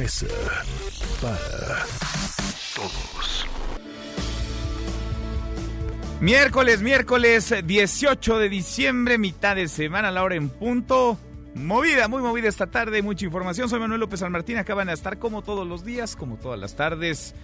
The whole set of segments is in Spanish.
Mesa para Todos. Miércoles, miércoles 18 de diciembre, mitad de semana, la hora en punto. Movida, muy movida esta tarde, mucha información. Soy Manuel López San Martín, acaban de estar como todos los días, como todas las tardes.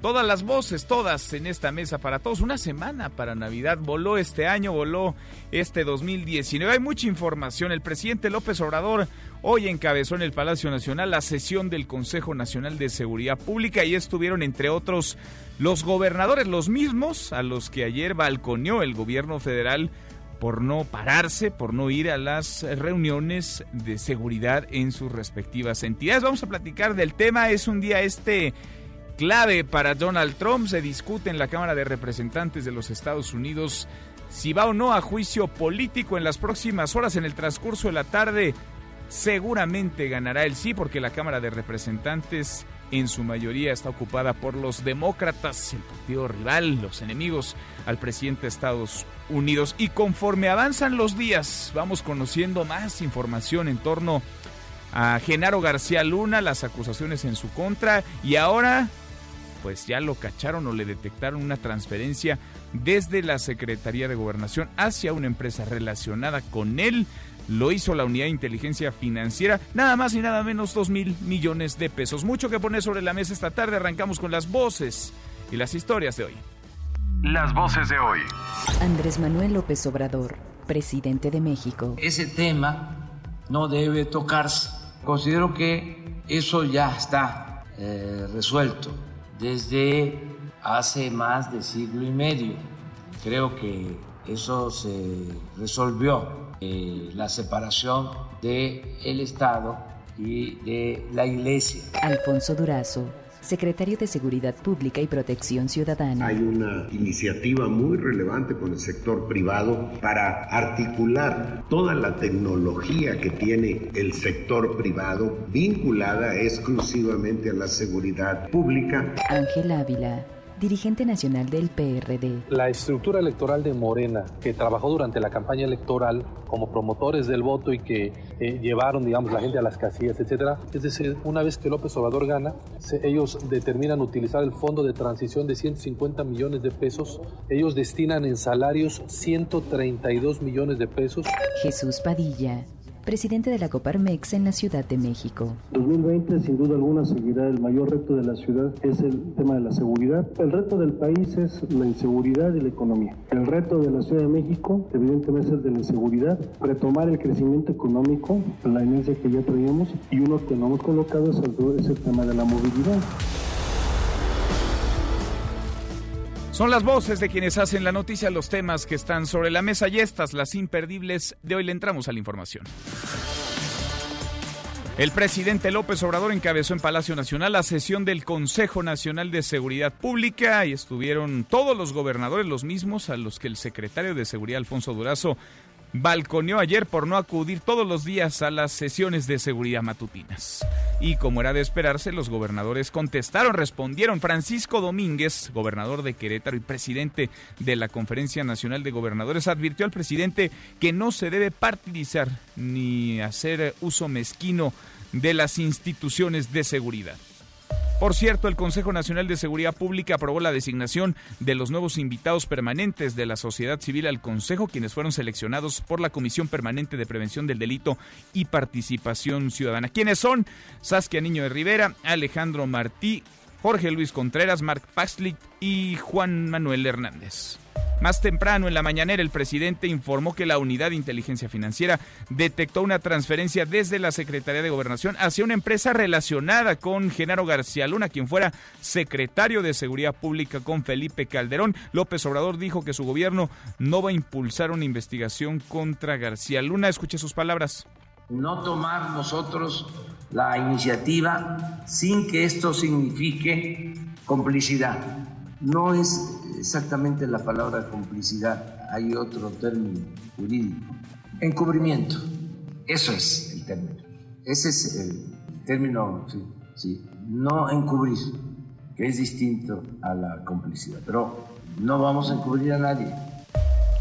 Todas las voces, todas en esta mesa para todos. Una semana para Navidad. Voló este año, voló este 2019. Hay mucha información. El presidente López Obrador hoy encabezó en el Palacio Nacional la sesión del Consejo Nacional de Seguridad Pública y estuvieron, entre otros, los gobernadores, los mismos a los que ayer balconeó el gobierno federal por no pararse, por no ir a las reuniones de seguridad en sus respectivas entidades. Vamos a platicar del tema. Es un día este clave para Donald Trump. Se discute en la Cámara de Representantes de los Estados Unidos si va o no a juicio político en las próximas horas. En el transcurso de la tarde seguramente ganará el sí porque la Cámara de Representantes en su mayoría está ocupada por los demócratas, el partido rival, los enemigos al presidente de Estados Unidos. Y conforme avanzan los días, vamos conociendo más información en torno a Genaro García Luna, las acusaciones en su contra y ahora pues ya lo cacharon o le detectaron una transferencia desde la Secretaría de Gobernación hacia una empresa relacionada con él. Lo hizo la Unidad de Inteligencia Financiera, nada más y nada menos 2 mil millones de pesos. Mucho que poner sobre la mesa esta tarde. Arrancamos con las voces y las historias de hoy. Las voces de hoy. Andrés Manuel López Obrador, presidente de México. ese tema no debe tocarse. Considero que eso ya está eh, resuelto desde hace más de siglo y medio. Creo que eso se resolvió, eh, la separación del el Estado y de la Iglesia. Alfonso Durazo, secretario de Seguridad Pública y Protección Ciudadana. Hay una iniciativa muy relevante con el sector privado para articular toda la tecnología que tiene el sector privado vinculada exclusivamente a la seguridad pública. Ángel Ávila, dirigente nacional del PRD. La estructura electoral de Morena, que trabajó durante la campaña electoral como promotores del voto y que eh, llevaron, digamos, la gente a las casillas, etcétera. Es decir, una vez que López Obrador gana, se- ellos determinan utilizar el fondo de transición de 150 millones de pesos. Ellos destinan en salarios 132 millones de pesos. Jesús Padilla, presidente de la Coparmex en la Ciudad de México. 2020 sin duda alguna seguirá el mayor reto de la ciudad es el tema de la seguridad. El reto del país es la inseguridad y la economía. El reto de la Ciudad de México evidentemente es el de la inseguridad, retomar el crecimiento económico, la inercia que ya traíamos y uno que no hemos colocado es el, es el tema de la movilidad. Son las voces de quienes hacen la noticia, los temas que están sobre la mesa y estas, las imperdibles. De hoy le entramos a la información. El presidente López Obrador encabezó en Palacio Nacional la sesión del Consejo Nacional de Seguridad Pública y estuvieron todos los gobernadores, los mismos a los que el secretario de Seguridad Alfonso Durazo balconeó ayer por no acudir todos los días a las sesiones de seguridad matutinas. Y como era de esperarse, los gobernadores contestaron, respondieron. Francisco Domínguez, gobernador de Querétaro y presidente de la Conferencia Nacional de Gobernadores, advirtió al presidente que no se debe partidizar ni hacer uso mezquino de las instituciones de seguridad. Por cierto, el Consejo Nacional de Seguridad Pública aprobó la designación de los nuevos invitados permanentes de la sociedad civil al Consejo, quienes fueron seleccionados por la Comisión Permanente de Prevención del Delito y Participación Ciudadana. ¿Quiénes son? Saskia Niño de Rivera, Alejandro Martí, Jorge Luis Contreras, Mark Paxlick y Juan Manuel Hernández. Más temprano en la mañanera, el presidente informó que la Unidad de Inteligencia Financiera detectó una transferencia desde la Secretaría de Gobernación hacia una empresa relacionada con Genaro García Luna, quien fuera secretario de Seguridad Pública con Felipe Calderón. López Obrador dijo que su gobierno no va a impulsar una investigación contra García Luna. Escuche sus palabras. no tomar nosotros la iniciativa sin que esto signifique complicidad. No es exactamente la palabra complicidad, hay otro término jurídico. Encubrimiento, eso es el término. Ese es el término, sí, sí. No encubrir, que es distinto a la complicidad. Pero no vamos a encubrir a nadie.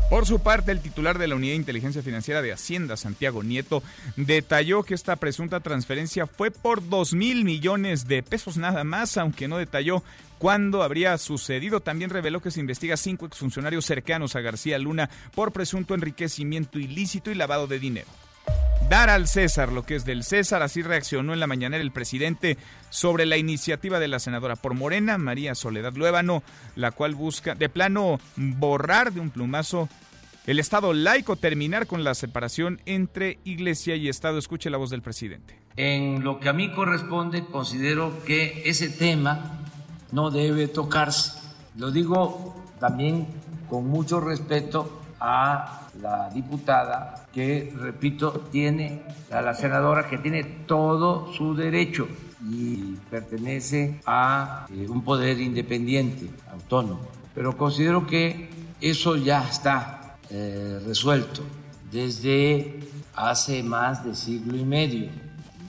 Por su parte, el titular de la Unidad de Inteligencia Financiera de Hacienda, Santiago Nieto, detalló que esta presunta transferencia fue por 2 mil millones de pesos nada más, aunque no detalló cuándo habría sucedido. También reveló que se investiga cinco exfuncionarios cercanos a García Luna por presunto enriquecimiento ilícito y lavado de dinero. Dar al César lo que es del César, así reaccionó en la mañanera el presidente sobre la iniciativa de la senadora por Morena, María Soledad Luébano, la cual busca de plano borrar de un plumazo el Estado laico, terminar con la separación entre iglesia y Estado. Escuche la voz del presidente. En lo que a mí corresponde, considero que ese tema no debe tocarse. Lo digo también con mucho respeto a la diputada que, repito, tiene, a la senadora que tiene todo su derecho y pertenece a eh, un poder independiente, autónomo. Pero considero que eso ya está eh, resuelto desde hace más de siglo y medio.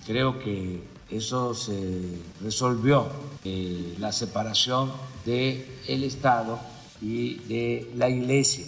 Creo que eso se resolvió, eh, la separación del el Estado y de la Iglesia.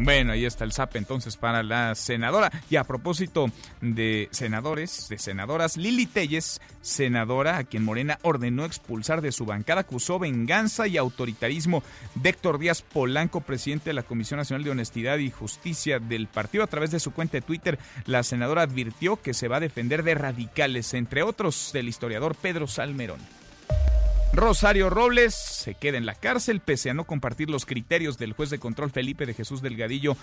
Bueno, ahí está el SAP entonces para la senadora. Y a propósito de senadores, de senadoras, Lili Telles, senadora a quien Morena ordenó expulsar de su bancada, acusó venganza y autoritarismo de Héctor Díaz Polanco, presidente de la Comisión Nacional de Honestidad y Justicia del partido. A través de su cuenta de Twitter, la senadora advirtió que se va a defender de radicales, entre otros del historiador Pedro Salmerón. Rosario Robles se queda en la cárcel pese a no compartir los criterios del juez de control Felipe de Jesús Delgadillo.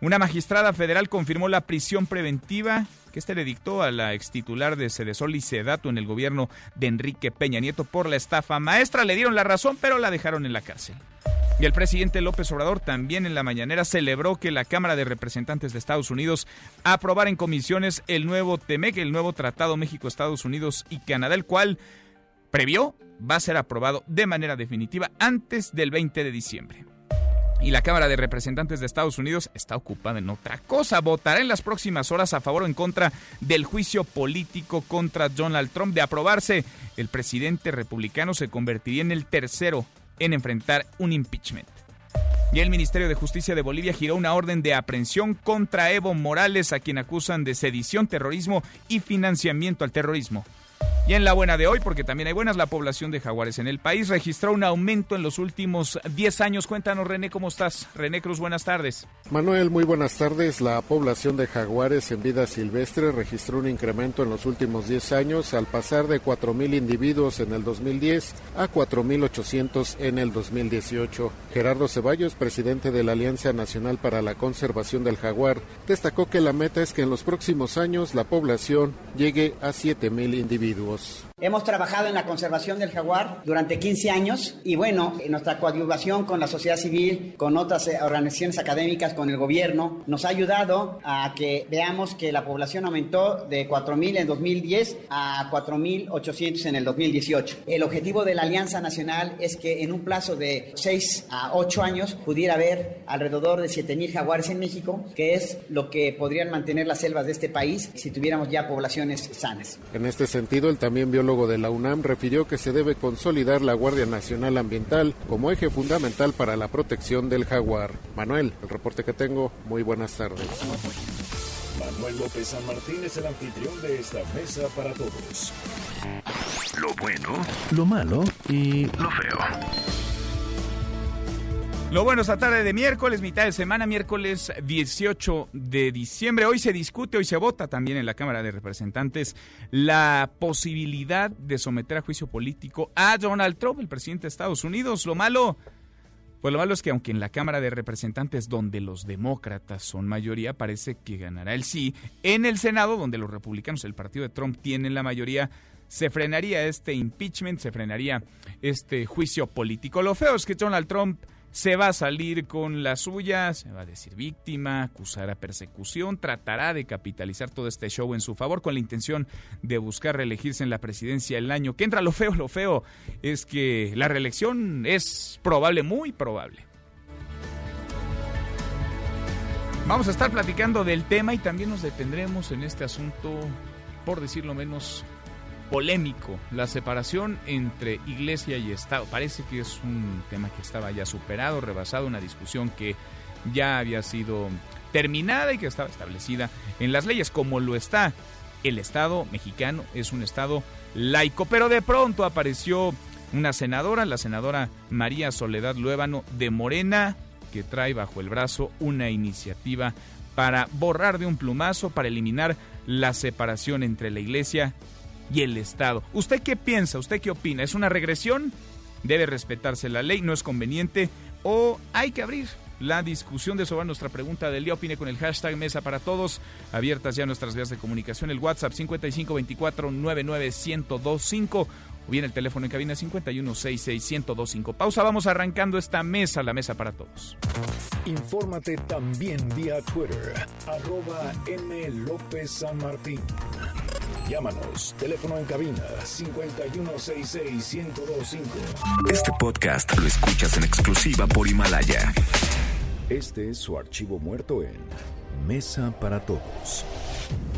Una magistrada federal confirmó la prisión preventiva que este le dictó a la extitular de Sedesol y Sedato en el gobierno de Enrique Peña Nieto por la estafa maestra. Le dieron la razón, pero la dejaron en la cárcel. Y el presidente López Obrador también en la mañanera celebró que la Cámara de Representantes de Estados Unidos aprobara en comisiones el nuevo TEMEC, el nuevo Tratado México-Estados Unidos y Canadá, el cual previó va a ser aprobado de manera definitiva antes del 20 de diciembre. Y la Cámara de Representantes de Estados Unidos está ocupada en otra cosa. Votará en las próximas horas a favor o en contra del juicio político contra Donald Trump. De aprobarse, el presidente republicano se convertiría en el tercero en enfrentar un impeachment. Y el Ministerio de Justicia de Bolivia giró una orden de aprehensión contra Evo Morales, a quien acusan de sedición, terrorismo y financiamiento al terrorismo. Y en la buena de hoy, porque también hay buenas, la población de jaguares en el país registró un aumento en los últimos 10 años. Cuéntanos, René, ¿cómo estás? René Cruz, buenas tardes. Manuel, muy buenas tardes. La población de jaguares en vida silvestre registró un incremento en los últimos 10 años al pasar de 4.000 individuos en el 2010 a 4.800 en el 2018. Gerardo Ceballos, presidente de la Alianza Nacional para la Conservación del Jaguar, destacó que la meta es que en los próximos años la población llegue a 7.000 individuos. Hemos trabajado en la conservación del jaguar durante 15 años y bueno, en nuestra coadyuvación con la sociedad civil, con otras eh, organizaciones académicas, con el gobierno, nos ha ayudado a que veamos que la población aumentó de 4.000 en 2010 a 4.800 en el 2018. El objetivo de la Alianza Nacional es que en un plazo de 6 a 8 años pudiera haber alrededor de 7.000 jaguares en México, que es lo que podrían mantener las selvas de este país si tuviéramos ya poblaciones sanas. En este sentido, el también biólogo de la UNAM refirió que se debe consolidar la Guardia Nacional Ambiental como eje fundamental para la protección del jaguar. Manuel, el reporte que tengo, muy buenas tardes. Manuel López San Martín es el anfitrión de esta mesa para todos. Lo bueno, lo malo y lo feo. Lo bueno esta tarde de miércoles, mitad de semana, miércoles 18 de diciembre. Hoy se discute, hoy se vota también en la Cámara de Representantes la posibilidad de someter a juicio político a Donald Trump, el presidente de Estados Unidos. Lo malo, pues lo malo es que aunque en la Cámara de Representantes, donde los demócratas son mayoría, parece que ganará el sí, en el Senado, donde los republicanos, el partido de Trump, tienen la mayoría, se frenaría este impeachment, se frenaría este juicio político. Lo feo es que Donald Trump se va a salir con la suya, se va a decir víctima, acusará persecución, tratará de capitalizar todo este show en su favor con la intención de buscar reelegirse en la presidencia el año que entra. Lo feo, lo feo es que la reelección es probable, muy probable. Vamos a estar platicando del tema y también nos detendremos en este asunto, por decirlo menos, polémico, la separación entre iglesia y Estado. Parece que es un tema que estaba ya superado, rebasado, una discusión que ya había sido terminada y que estaba establecida en las leyes, como lo está el Estado mexicano, es un Estado laico, pero de pronto apareció una senadora, la senadora María Soledad Luébano de Morena, que trae bajo el brazo una iniciativa para borrar de un plumazo, para eliminar la separación entre la iglesia y el Estado. ¿Usted qué piensa? ¿Usted qué opina? ¿Es una regresión? ¿Debe respetarse la ley? ¿No es conveniente? ¿O hay que abrir la discusión de sobre nuestra pregunta del día. Opine con el hashtag Mesa para Todos. Abiertas ya nuestras vías de comunicación. El WhatsApp 5524-99125 o bien el teléfono en cabina 5166125. Pausa, vamos arrancando esta mesa, la Mesa para Todos. Infórmate también vía Twitter, arroba M. López San Martín. Llámanos, teléfono en cabina 5166125. Este podcast lo escuchas en exclusiva por Himalaya. Este es su archivo muerto en Mesa para Todos.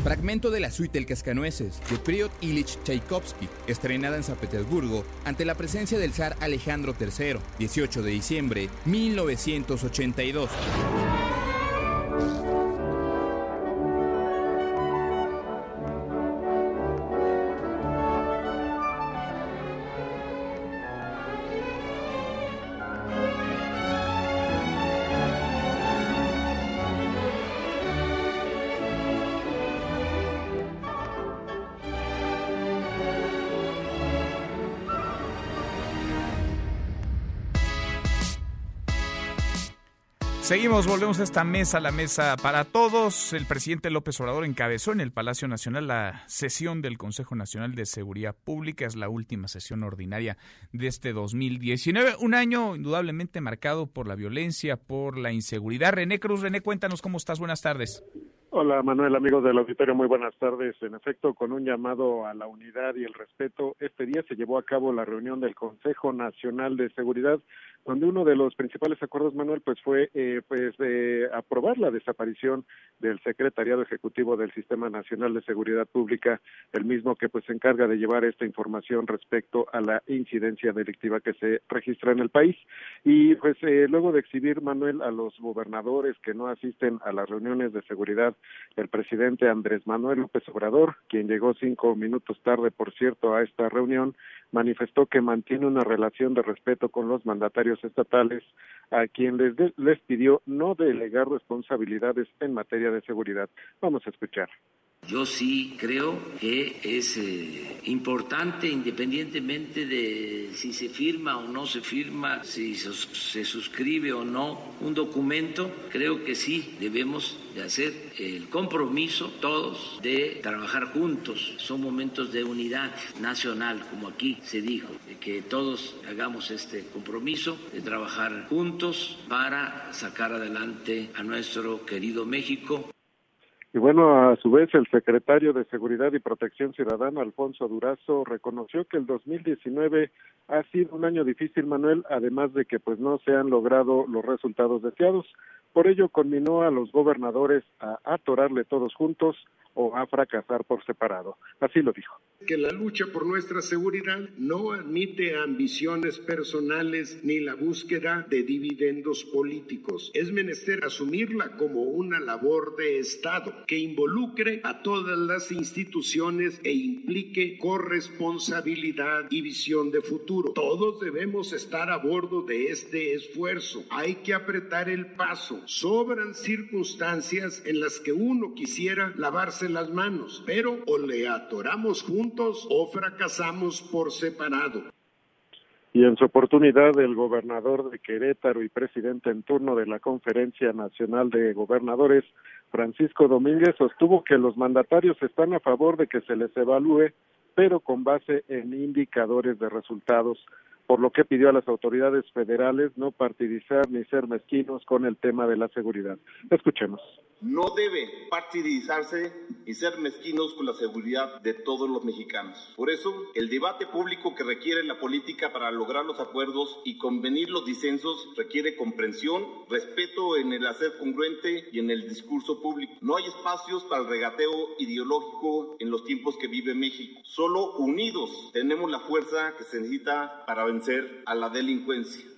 Fragmento de la suite El Cascanueces de Priot Ilich Tchaikovsky, estrenada en San Petersburgo ante la presencia del zar Alejandro III, 18 de diciembre 1982. Seguimos, volvemos a esta mesa, la mesa para todos. El presidente López Obrador encabezó en el Palacio Nacional la sesión del Consejo Nacional de Seguridad Pública. Es la última sesión ordinaria de este 2019. Un año indudablemente marcado por la violencia, por la inseguridad. René Cruz, René, cuéntanos cómo estás. Buenas tardes. Hola Manuel, amigos del auditorio, muy buenas tardes. En efecto, con un llamado a la unidad y el respeto, este día se llevó a cabo la reunión del Consejo Nacional de Seguridad, donde uno de los principales acuerdos, Manuel, pues fue eh, pues de aprobar la desaparición del Secretariado Ejecutivo del Sistema Nacional de Seguridad Pública, el mismo que pues se encarga de llevar esta información respecto a la incidencia delictiva que se registra en el país. Y pues eh, luego de exhibir, Manuel, a los gobernadores que no asisten a las reuniones de seguridad el presidente Andrés Manuel López Obrador, quien llegó cinco minutos tarde, por cierto, a esta reunión, manifestó que mantiene una relación de respeto con los mandatarios estatales, a quien les, les pidió no delegar responsabilidades en materia de seguridad. Vamos a escuchar. Yo sí creo que es eh, importante, independientemente de si se firma o no se firma, si se suscribe o no un documento, creo que sí debemos de hacer el compromiso todos de trabajar juntos. Son momentos de unidad nacional, como aquí se dijo, de que todos hagamos este compromiso de trabajar juntos para sacar adelante a nuestro querido México. Y bueno, a su vez, el secretario de Seguridad y Protección Ciudadana, Alfonso Durazo, reconoció que el 2019 ha sido un año difícil, Manuel, además de que pues no se han logrado los resultados deseados. Por ello, conminó a los gobernadores a atorarle todos juntos o a fracasar por separado. Así lo dijo. Que la lucha por nuestra seguridad no admite ambiciones personales ni la búsqueda de dividendos políticos. Es menester asumirla como una labor de Estado que involucre a todas las instituciones e implique corresponsabilidad y visión de futuro. Todos debemos estar a bordo de este esfuerzo. Hay que apretar el paso. Sobran circunstancias en las que uno quisiera lavarse las manos, pero o le atoramos juntos o fracasamos por separado. Y en su oportunidad, el gobernador de Querétaro y presidente en turno de la Conferencia Nacional de Gobernadores, Francisco Domínguez, sostuvo que los mandatarios están a favor de que se les evalúe, pero con base en indicadores de resultados por lo que pidió a las autoridades federales no partidizar ni ser mezquinos con el tema de la seguridad. Escuchemos no debe partidizarse y ser mezquinos con la seguridad de todos los mexicanos. Por eso, el debate público que requiere la política para lograr los acuerdos y convenir los disensos requiere comprensión, respeto en el hacer congruente y en el discurso público. No hay espacios para el regateo ideológico en los tiempos que vive México. Solo unidos tenemos la fuerza que se necesita para vencer a la delincuencia.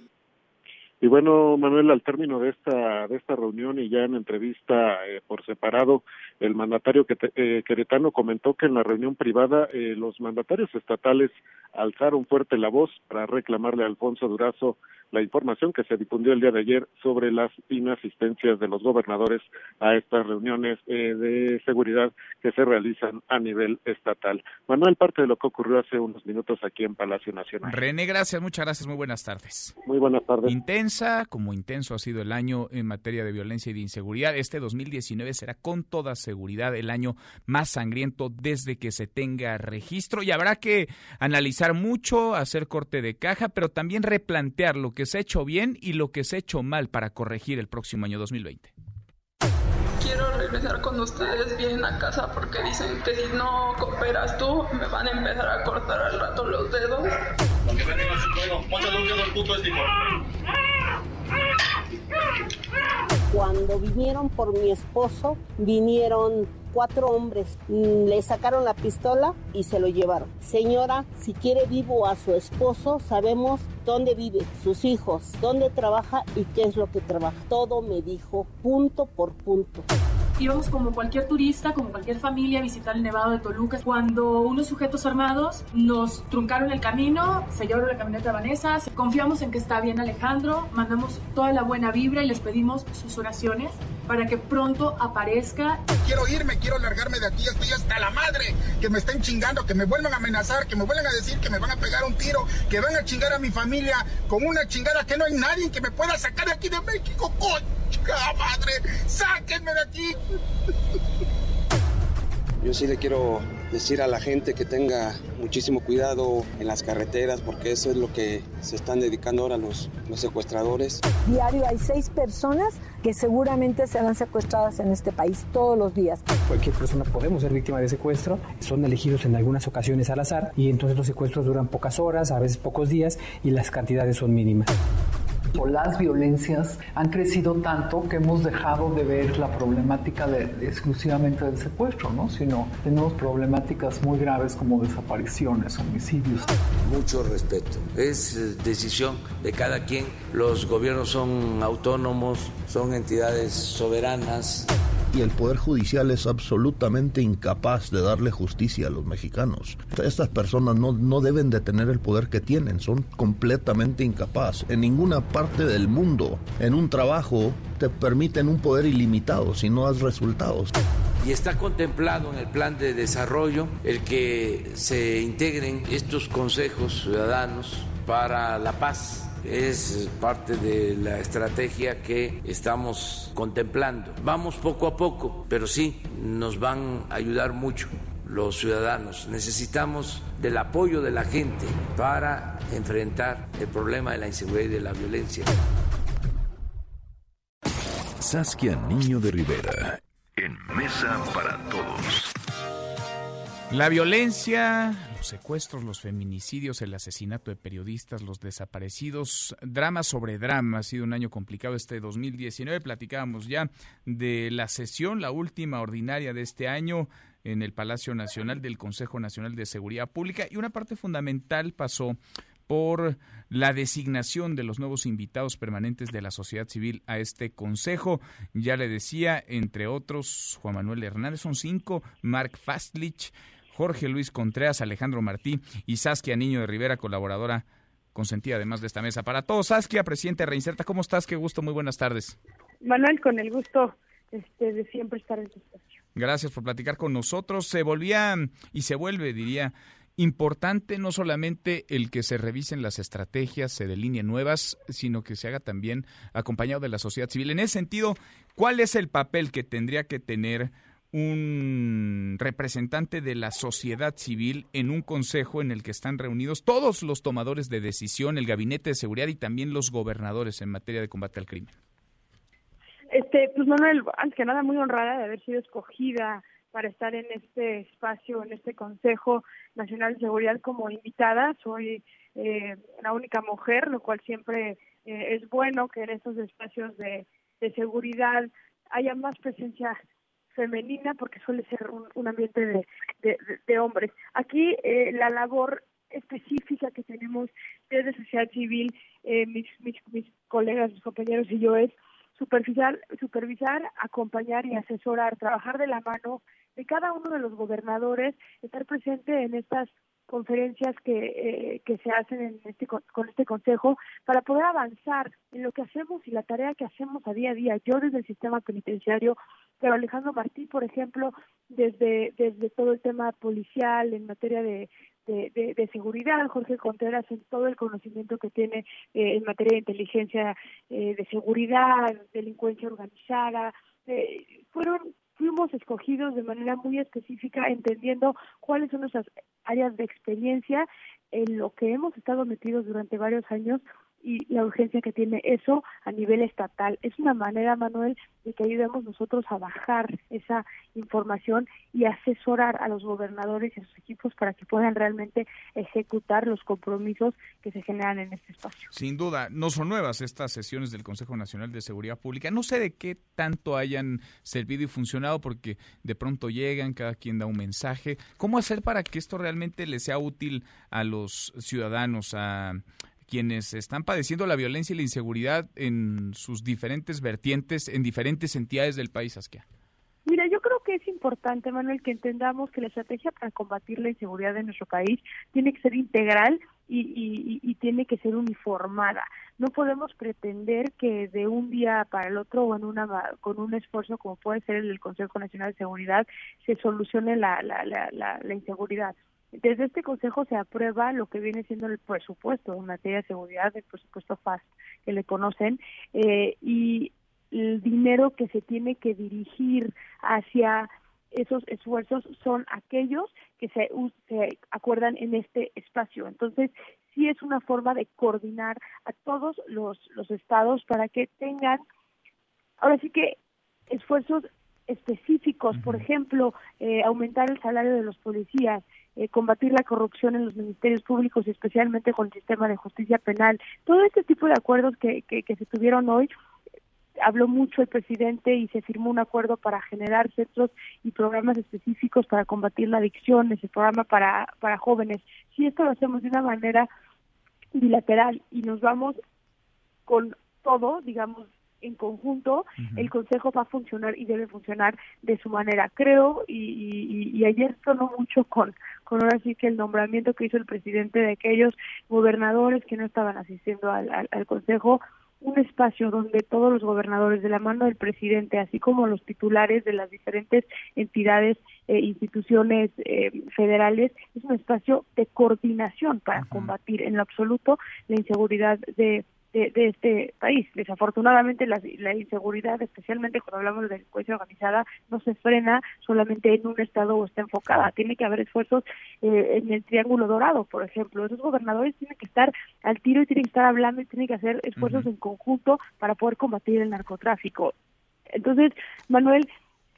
Y bueno, Manuel, al término de esta de esta reunión y ya en entrevista eh, por separado, el mandatario que, eh, queretano comentó que en la reunión privada eh, los mandatarios estatales alzaron fuerte la voz para reclamarle a Alfonso Durazo la información que se difundió el día de ayer sobre las inasistencias de los gobernadores a estas reuniones eh, de seguridad que se realizan a nivel estatal. Manuel, parte de lo que ocurrió hace unos minutos aquí en Palacio Nacional. René, gracias, muchas gracias, muy buenas tardes. Muy buenas tardes. Intensa, como intenso ha sido el año en materia de violencia y de inseguridad. Este 2019 será con toda seguridad el año más sangriento desde que se tenga registro y habrá que analizar mucho, hacer corte de caja, pero también replantear lo que se ha hecho bien y lo que se ha hecho mal para corregir el próximo año 2020. Quiero regresar con ustedes bien a casa porque dicen que si no cooperas tú me van a empezar a cortar al rato los dedos. Cuando vinieron por mi esposo, vinieron cuatro hombres, mm, le sacaron la pistola y se lo llevaron. Señora, si quiere vivo a su esposo, sabemos dónde vive, sus hijos, dónde trabaja y qué es lo que trabaja. Todo me dijo punto por punto íbamos como cualquier turista, como cualquier familia a visitar el Nevado de Toluca, cuando unos sujetos armados nos truncaron el camino, se llevaron la camioneta de Vanessa, confiamos en que está bien Alejandro, mandamos toda la buena vibra y les pedimos sus oraciones para que pronto aparezca. Quiero irme, quiero largarme de aquí, estoy hasta la madre, que me estén chingando, que me vuelvan a amenazar, que me vuelvan a decir que me van a pegar un tiro, que van a chingar a mi familia con una chingada que no hay nadie que me pueda sacar de aquí de México, coño madre! ¡Sáquenme de aquí! Yo sí le quiero decir a la gente que tenga muchísimo cuidado en las carreteras porque eso es lo que se están dedicando ahora los, los secuestradores. Diario hay seis personas que seguramente serán secuestradas en este país todos los días. Cualquier persona podemos ser víctima de secuestro, son elegidos en algunas ocasiones al azar y entonces los secuestros duran pocas horas, a veces pocos días y las cantidades son mínimas las violencias han crecido tanto que hemos dejado de ver la problemática de, exclusivamente del secuestro, ¿no? sino tenemos problemáticas muy graves como desapariciones, homicidios. Mucho respeto. Es eh, decisión de cada quien. Los gobiernos son autónomos, son entidades soberanas y el Poder Judicial es absolutamente incapaz de darle justicia a los mexicanos. Estas personas no, no deben de tener el poder que tienen, son completamente incapaces. En ninguna parte del mundo, en un trabajo, te permiten un poder ilimitado si no has resultados. Y está contemplado en el plan de desarrollo el que se integren estos consejos ciudadanos para la paz es parte de la estrategia que estamos contemplando. Vamos poco a poco, pero sí nos van a ayudar mucho los ciudadanos. Necesitamos del apoyo de la gente para enfrentar el problema de la inseguridad y de la violencia. Saskia Niño de Rivera, en Mesa para Todos. La violencia, los secuestros, los feminicidios, el asesinato de periodistas, los desaparecidos, drama sobre drama. Ha sido un año complicado este 2019. Platicábamos ya de la sesión, la última ordinaria de este año en el Palacio Nacional del Consejo Nacional de Seguridad Pública y una parte fundamental pasó por la designación de los nuevos invitados permanentes de la sociedad civil a este consejo. Ya le decía, entre otros, Juan Manuel Hernández, son cinco, Mark Fastlich, Jorge Luis Contreras, Alejandro Martí y Saskia Niño de Rivera, colaboradora consentida además de esta mesa. Para todos, Saskia, presidente Reinserta, ¿cómo estás? Qué gusto, muy buenas tardes. Manuel, con el gusto este, de siempre estar en tu espacio. Gracias por platicar con nosotros. Se volvía y se vuelve, diría, importante no solamente el que se revisen las estrategias, se delineen nuevas, sino que se haga también acompañado de la sociedad civil. En ese sentido, ¿cuál es el papel que tendría que tener un representante de la sociedad civil en un consejo en el que están reunidos todos los tomadores de decisión, el gabinete de seguridad y también los gobernadores en materia de combate al crimen. Este, pues Manuel, antes que nada muy honrada de haber sido escogida para estar en este espacio, en este Consejo Nacional de Seguridad como invitada. Soy eh, la única mujer, lo cual siempre eh, es bueno que en estos espacios de, seguridad haya más presencia femenina porque suele ser un, ambiente de, de, hombres. Aquí eh, la labor específica que tenemos desde sociedad civil, mis, mis, mis colegas, mis compañeros y yo es supervisar, supervisar, acompañar y asesorar, trabajar de la mano de cada uno de los gobernadores, estar presente en estas conferencias que, eh, que se hacen en este, con este consejo para poder avanzar en lo que hacemos y la tarea que hacemos a día a día. Yo desde el sistema penitenciario, pero Alejandro Martí, por ejemplo, desde, desde todo el tema policial en materia de, de, seguridad, Jorge Contreras en todo el conocimiento que tiene eh, en materia de inteligencia eh, de seguridad, delincuencia organizada, fueron fuimos escogidos de manera muy específica, entendiendo cuáles son nuestras áreas de experiencia en lo que hemos estado metidos durante varios años y la urgencia que tiene eso a nivel estatal. Es una manera, Manuel, de que ayudemos nosotros a bajar esa información y asesorar a los gobernadores y a sus equipos para que puedan realmente ejecutar los compromisos que se generan en este espacio. Sin duda, no son nuevas estas sesiones del Consejo Nacional de Seguridad Pública. No sé de qué tanto hayan servido y funcionado porque de pronto llegan, cada quien da un mensaje. ¿Cómo hacer para que esto realmente le sea útil a los ciudadanos, quienes están padeciendo la violencia y la inseguridad en sus diferentes vertientes, en diferentes entidades del país, Asquia? Mira, yo creo que es importante, Manuel, que entendamos que la estrategia para combatir la inseguridad en nuestro país tiene que ser integral y, y, tiene que ser uniformada. No podemos pretender que de un día para el otro o en una, con un esfuerzo como puede ser el Consejo Nacional de Seguridad se solucione la, la, la, la inseguridad. Desde este consejo se aprueba lo que viene siendo el presupuesto en materia de seguridad, el presupuesto FAST que le conocen, eh, y el dinero que se tiene que dirigir hacia esos esfuerzos son aquellos que se, se acuerdan en este espacio. Entonces, sí es una forma de coordinar a todos los, los estados para que tengan, ahora sí que esfuerzos específicos, por ejemplo, eh, aumentar el salario de los policías, eh, combatir la corrupción en los ministerios públicos, especialmente con el sistema de justicia penal. Todo este tipo de acuerdos que, que, se tuvieron hoy, habló mucho el presidente y se firmó un acuerdo para generar centros y programas específicos para combatir la adicción, ese programa para, para jóvenes. Si esto lo hacemos de una manera bilateral y nos vamos con todo, digamos, en conjunto, el Consejo va a funcionar y debe funcionar de su manera. Creo, y, y, ayer sonó mucho con, con ahora sí que el nombramiento que hizo el presidente de aquellos gobernadores que no estaban asistiendo al, al, Consejo, un espacio donde todos los gobernadores de la mano del presidente, así como los titulares de las diferentes entidades e instituciones eh, federales, es un espacio de coordinación para combatir en lo absoluto la inseguridad de de, este país. Desafortunadamente la, inseguridad, especialmente cuando hablamos de delincuencia organizada, no se frena solamente en un estado o está enfocada. Tiene que haber esfuerzos eh, en el Triángulo Dorado, por ejemplo. Esos gobernadores tienen que estar al tiro y tienen que estar hablando y tienen que hacer esfuerzos en conjunto para poder combatir el narcotráfico. Entonces, Manuel,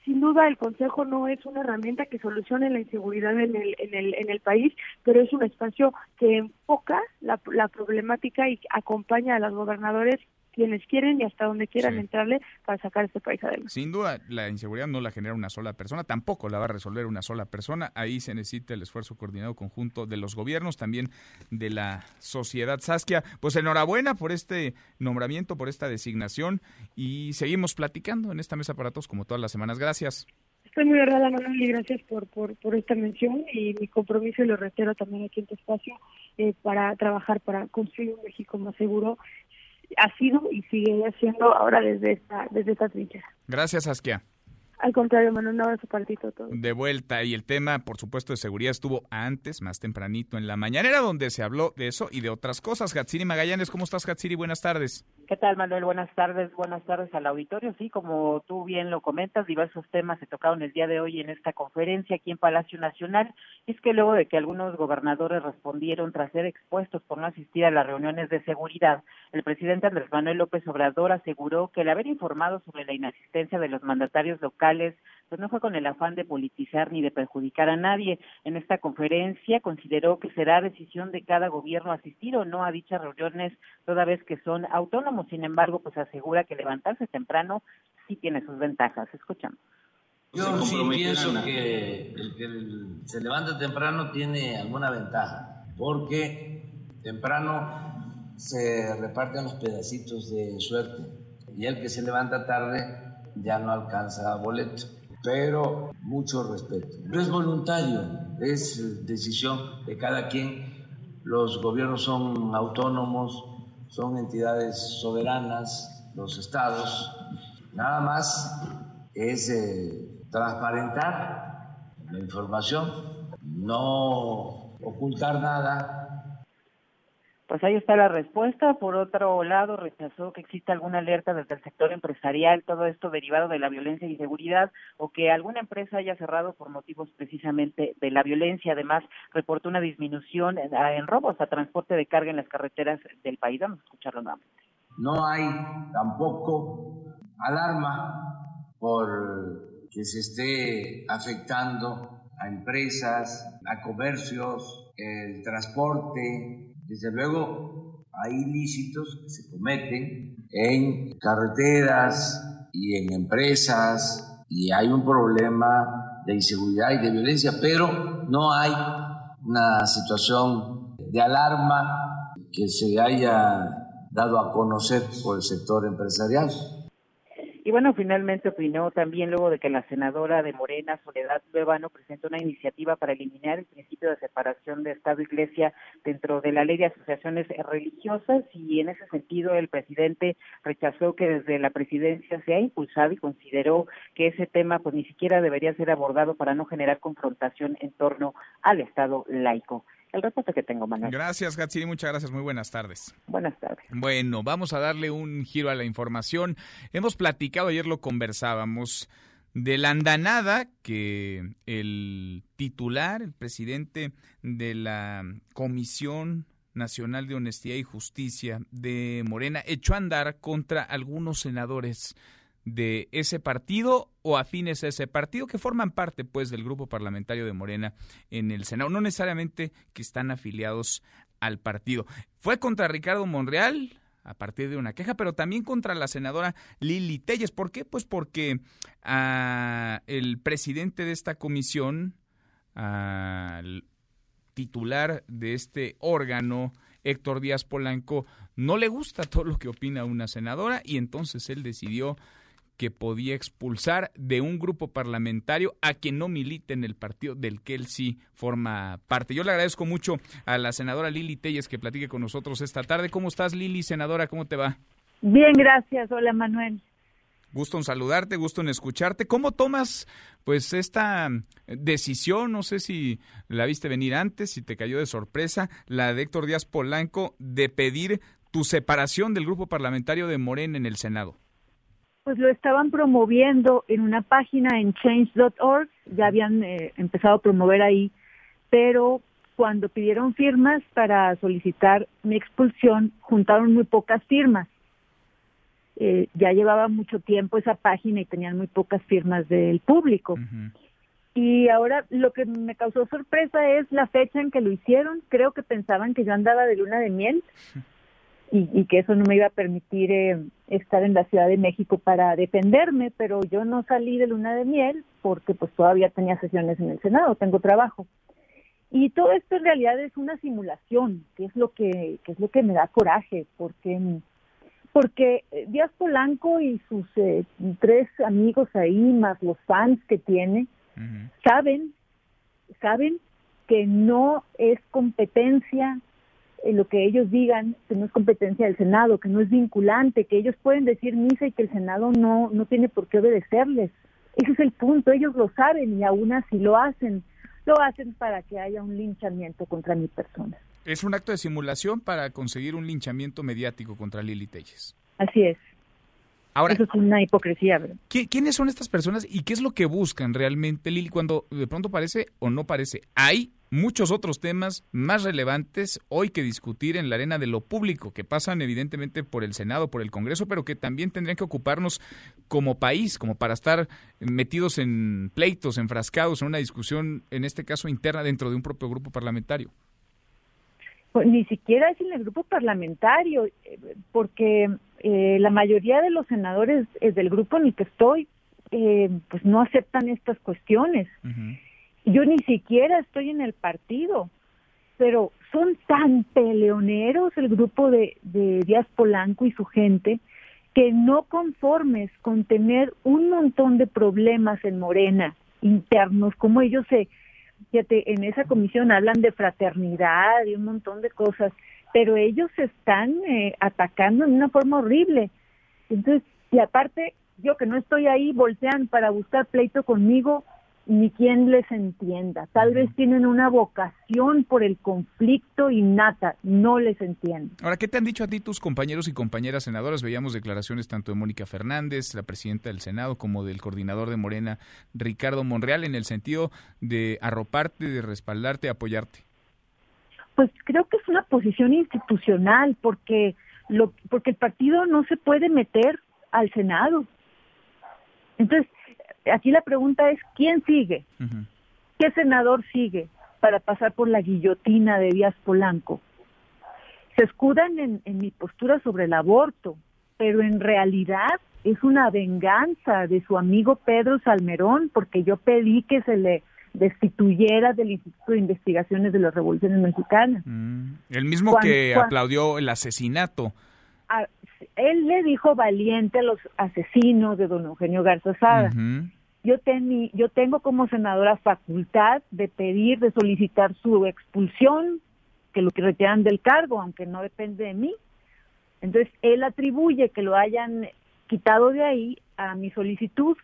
sin duda el Consejo no es una herramienta que solucione la inseguridad en el, en el, en el país, pero es un espacio que enfoca la, la problemática y acompaña a los gobernadores quienes quieren y hasta donde quieran entrarle para sacar este país adelante. Sin duda, la inseguridad no la genera una sola persona, tampoco la va a resolver una sola persona. Ahí se necesita el esfuerzo coordinado conjunto de los gobiernos, también de la sociedad. Saskia, pues enhorabuena por este nombramiento, por esta designación y seguimos platicando en esta mesa para todos como todas las semanas. Gracias. Estoy muy honrada, Manuel, y gracias por, por, por esta mención y mi compromiso y lo reitero también aquí en tu espacio eh, para trabajar para construir un México más seguro ha sido y sigue siendo ahora desde esta, desde esta trinchera. Gracias, Asquia. Al contrario, Manuel, un abrazo para ti todo. De vuelta, y el tema, por supuesto, de seguridad estuvo antes, más tempranito en la mañanera, donde se habló de eso y de otras cosas. Hatsiri Magallanes, ¿cómo estás, Hatsiri? Buenas tardes. ¿Qué tal, Manuel? Buenas tardes, buenas tardes al auditorio. Sí, como tú bien lo comentas, diversos temas se tocaron el día de hoy en esta conferencia aquí en Palacio Nacional. Es que luego de que algunos gobernadores respondieron tras ser expuestos por no asistir a las reuniones de seguridad, el presidente Andrés Manuel López Obrador aseguró que el haber informado sobre la inasistencia de los mandatarios locales pues no fue con el afán de politizar ni de perjudicar a nadie. En esta conferencia consideró que será decisión de cada gobierno asistir o no a dichas reuniones, toda vez que son autónomos. Sin embargo, pues asegura que levantarse temprano sí tiene sus ventajas. Escuchamos. Yo sí pienso que el que se levanta temprano tiene alguna ventaja, porque temprano se reparten los pedacitos de suerte y el que se levanta tarde ya no alcanza boleto, pero mucho respeto. Es voluntario, es decisión de cada quien. Los gobiernos son autónomos, son entidades soberanas, los estados. Nada más es eh, transparentar la información, no ocultar nada, pues ahí está la respuesta. Por otro lado, rechazó que exista alguna alerta desde el sector empresarial, todo esto derivado de la violencia y inseguridad, o que alguna empresa haya cerrado por motivos precisamente de la violencia. Además, reportó una disminución en, robos a transporte de carga en las carreteras del país. Vamos a escucharlo nuevamente. No hay tampoco alarma por que se esté afectando a empresas, a comercios, el transporte, desde luego, hay ilícitos que se cometen en carreteras y en empresas y hay un problema de inseguridad y de violencia, pero no hay una situación de alarma que se haya dado a conocer por el sector empresarial. Y bueno, finalmente opinó también luego de que la senadora de Morena, Soledad Luevano, presentó una iniciativa para eliminar el principio de separación de Estado e Iglesia dentro de la ley de asociaciones religiosas. Y en ese sentido el presidente rechazó que desde la presidencia se ha impulsado y consideró que ese tema pues ni siquiera debería ser abordado para no generar confrontación en torno al Estado laico el reporte que tengo, Manuel. Gracias, Gatsiri, muchas gracias, muy buenas tardes. Buenas tardes. Bueno, vamos a darle un giro a la información. Hemos platicado, ayer lo conversábamos, de la andanada que el titular, el presidente de la Comisión Nacional de Honestidad y Justicia de Morena, echó a andar contra algunos senadores de ese partido o afines a ese partido que forman parte pues del grupo parlamentario de Morena en el Senado, no necesariamente que están afiliados al partido. Fue contra Ricardo Monreal a partir de una queja, pero también contra la senadora Lili Telles. ¿Por qué? Pues porque a el presidente de esta comisión, al titular de este órgano, Héctor Díaz Polanco, no le gusta todo lo que opina una senadora y entonces él decidió que podía expulsar de un grupo parlamentario a quien no milite en el partido del que él sí forma parte. Yo le agradezco mucho a la senadora Lili Telles que platique con nosotros esta tarde. ¿Cómo estás, Lili, senadora? ¿Cómo te va? Bien, gracias. Hola, Manuel. Gusto en saludarte, gusto en escucharte. ¿Cómo tomas pues esta decisión? No sé si la viste venir antes, si te cayó de sorpresa, la de Héctor Díaz Polanco de pedir tu separación del grupo parlamentario de Morena en el Senado pues lo estaban promoviendo en una página en change.org, ya habían eh, empezado a promover ahí, pero cuando pidieron firmas para solicitar mi expulsión, juntaron muy pocas firmas. Eh, ya llevaba mucho tiempo esa página y tenían muy pocas firmas del público. Y ahora lo que me causó sorpresa es la fecha en que lo hicieron. Creo que pensaban que yo andaba de luna de miel y, que eso no me iba a permitir eh, estar en la Ciudad de México para defenderme, pero yo no salí de luna de miel porque pues todavía tenía sesiones en el Senado, tengo trabajo. Y todo esto en realidad es una simulación, que es lo que, que es lo que me da coraje, porque porque eh, Díaz Polanco y sus eh, tres amigos ahí, más los fans que tiene, saben, saben que no es competencia lo que ellos digan que no es competencia del Senado, que no es vinculante, que ellos pueden decir misa y que el Senado no, no tiene por qué obedecerles. Ese es el punto, ellos lo saben y aún así lo hacen. Lo hacen para que haya un linchamiento contra mi persona. Es un acto de simulación para conseguir un linchamiento mediático contra Lili Telles. Así es. Ahora, Eso es una hipocresía, ¿verdad? ¿Quiénes son estas personas y qué es lo que buscan realmente, Lili, cuando de pronto parece o no parece? Hay muchos otros temas más relevantes hoy que discutir en la arena de lo público, que pasan evidentemente por el Senado, por el Congreso, pero que también tendrían que ocuparnos como país, como para estar metidos en pleitos, enfrascados en una discusión, en este caso interna, dentro de un propio grupo parlamentario. Pues ni siquiera es en el grupo parlamentario, eh, porque eh, la mayoría de los senadores eh, del grupo en el que estoy, eh, pues no aceptan estas cuestiones. Yo ni siquiera estoy en el partido, pero son tan peleoneros el grupo de, de Díaz Polanco y su gente que no conformes con tener un montón de problemas en Morena internos, como ellos se, fíjate, en esa comisión hablan de fraternidad y un montón de cosas, pero ellos se están eh, atacando de una forma horrible. Entonces, y aparte, yo que no estoy ahí, voltean para buscar pleito conmigo, ni quien les entienda. Tal vez tienen una vocación por el conflicto innata, no les entiendo. Ahora, ¿qué te han dicho a ti tus compañeros y compañeras senadoras? Veíamos declaraciones tanto de Mónica Fernández, la presidenta del Senado, como del coordinador de Morena, Ricardo Monreal, en el sentido de arroparte, de respaldarte, apoyarte. Pues creo que es una posición institucional porque lo porque el partido no se puede meter al Senado. Entonces, aquí la pregunta es quién sigue, qué senador sigue para pasar por la guillotina de Díaz Polanco. Se escudan en, en mi postura sobre el aborto, pero en realidad es una venganza de su amigo Pedro Salmerón porque yo pedí que se le destituyera del Instituto de Investigaciones de las Revoluciones Mexicanas. El mismo que aplaudió el asesinato. A- él le dijo valiente a los asesinos de don Eugenio Garza Sada. Yo, teni- yo tengo como senadora facultad de pedir, de solicitar su expulsión, que lo que retiran del cargo, aunque no depende de mí. Entonces, él atribuye que lo hayan quitado de ahí a mi solicitud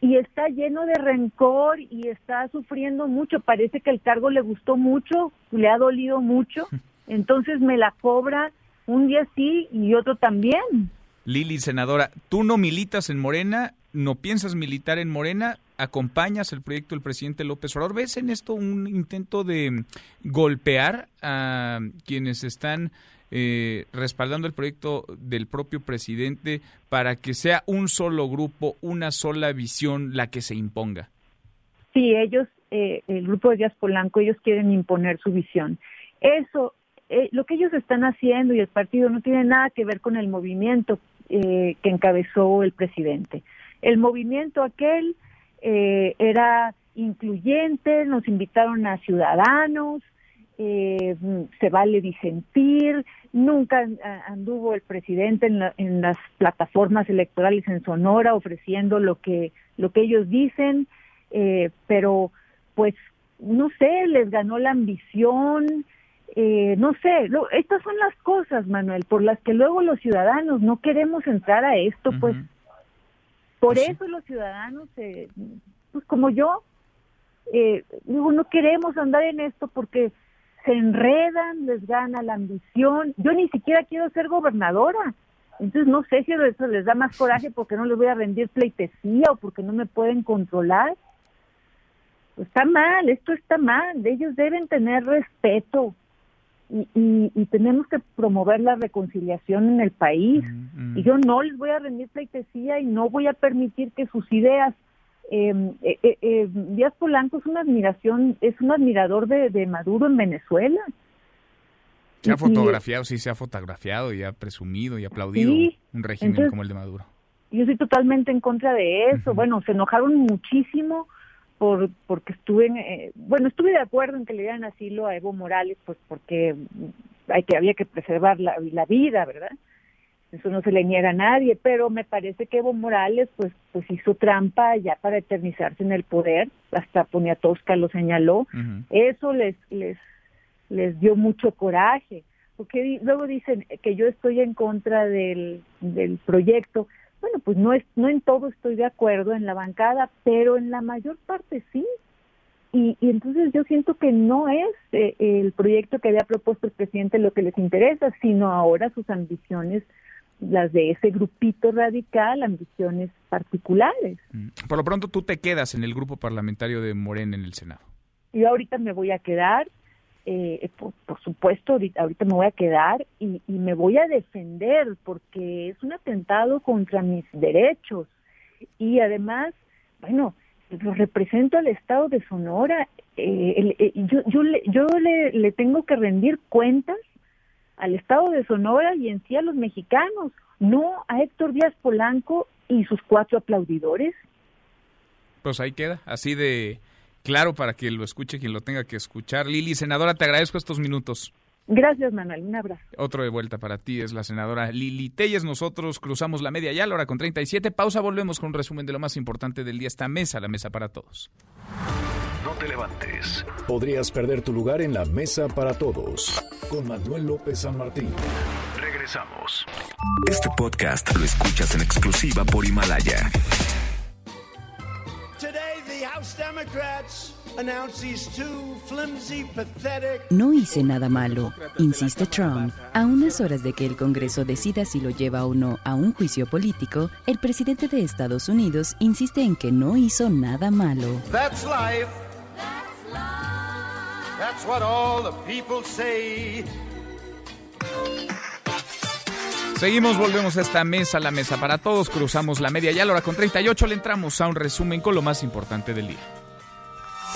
y está lleno de rencor y está sufriendo mucho. Parece que el cargo le gustó mucho, le ha dolido mucho, entonces me la cobra un día sí y otro también. Lili, senadora, tú no militas en Morena, no piensas militar en Morena, acompañas el proyecto del presidente López Obrador. ¿Ves en esto un intento de golpear a quienes están eh, respaldando el proyecto del propio presidente para que sea un solo grupo, una sola visión la que se imponga? Sí, ellos, eh, el grupo de Díaz Polanco, ellos quieren imponer su visión. Eso, eh, lo que ellos están haciendo y el partido no tiene nada que ver con el movimiento eh, que encabezó el presidente. El movimiento aquel eh, era incluyente, nos invitaron a ciudadanos, eh, se vale disentir, nunca anduvo el presidente en, la- en las plataformas electorales en Sonora ofreciendo lo que lo que ellos dicen, eh, pero pues no sé, les ganó la ambición, eh, no sé, estas son las cosas, Manuel, por las que luego los ciudadanos no queremos entrar a esto, pues por eso los ciudadanos, eh, pues como yo, eh, digo, no queremos andar en esto porque se enredan, les gana la ambición. Yo ni siquiera quiero ser gobernadora. Entonces no sé si eso les da más coraje porque no les voy a rendir pleitesía o porque no me pueden controlar. Pues está mal, esto está mal. Ellos deben tener respeto y, y, y tenemos que promover la reconciliación en el país. Y yo no les voy a rendir pleitesía y no voy a permitir que sus ideas eh, eh, eh, eh, Díaz Polanco es una admiración, es un admirador de, de Maduro en Venezuela. Se ha fotografiado, sí, se ha fotografiado y ha presumido y aplaudido Sí, un régimen entonces- como el de Maduro. Yo estoy totalmente en contra de eso. Bueno, se enojaron muchísimo por porque estuve, en, eh, bueno, estuve de acuerdo en que le dieran asilo a Evo Morales, pues porque hay que había que preservar la, la vida, ¿verdad? Eso no se le niega a nadie, pero me parece que Evo Morales, pues, pues hizo trampa ya para eternizarse en el poder. Hasta Poniatowska lo señaló. Eso les les les dio mucho coraje, porque di- luego dicen que yo estoy en contra del, del proyecto, bueno, pues no, es, no en todo estoy de acuerdo en la bancada, pero en la mayor parte sí. Y, y entonces yo siento que no es eh, el proyecto que había propuesto el presidente lo que les interesa, sino ahora sus ambiciones, las de ese grupito radical, ambiciones particulares. Mm. Por lo pronto tú te quedas en el grupo parlamentario de Morena en el Senado. Yo ahorita me voy a quedar, eh, por, por, supuesto, ahorita, ahorita, me voy a quedar y, y, me voy a defender porque es un atentado contra mis derechos. Y además, bueno, lo represento al Estado de Sonora. Eh, el, eh, yo yo, le, yo le, le tengo que rendir cuentas al Estado de Sonora y en sí a los mexicanos, no a Héctor Díaz Polanco y sus cuatro aplaudidores. Pues ahí queda, así de claro para que lo escuche quien lo tenga que escuchar. Lili, senadora, te agradezco estos minutos. Gracias, Manuel. Un abrazo. Otro de vuelta para ti es la senadora Lili Telles. Nosotros cruzamos la media ya, la hora con 37. Pausa, volvemos con un resumen de lo más importante del día. Esta mesa, la mesa para todos. No te levantes. Podrías perder tu lugar en la mesa para todos. Con Manuel López San Martín. Regresamos. Este podcast lo escuchas en exclusiva por Himalaya. No hice nada malo, insiste Trump. A unas horas de que el Congreso decida si lo lleva o no a un juicio político, el presidente de Estados Unidos insiste en que no hizo nada malo. That's life. That's what all the people say. Seguimos, volvemos a esta mesa, la mesa para todos, cruzamos la media ya, a la hora con 38 le entramos a un resumen con lo más importante del día.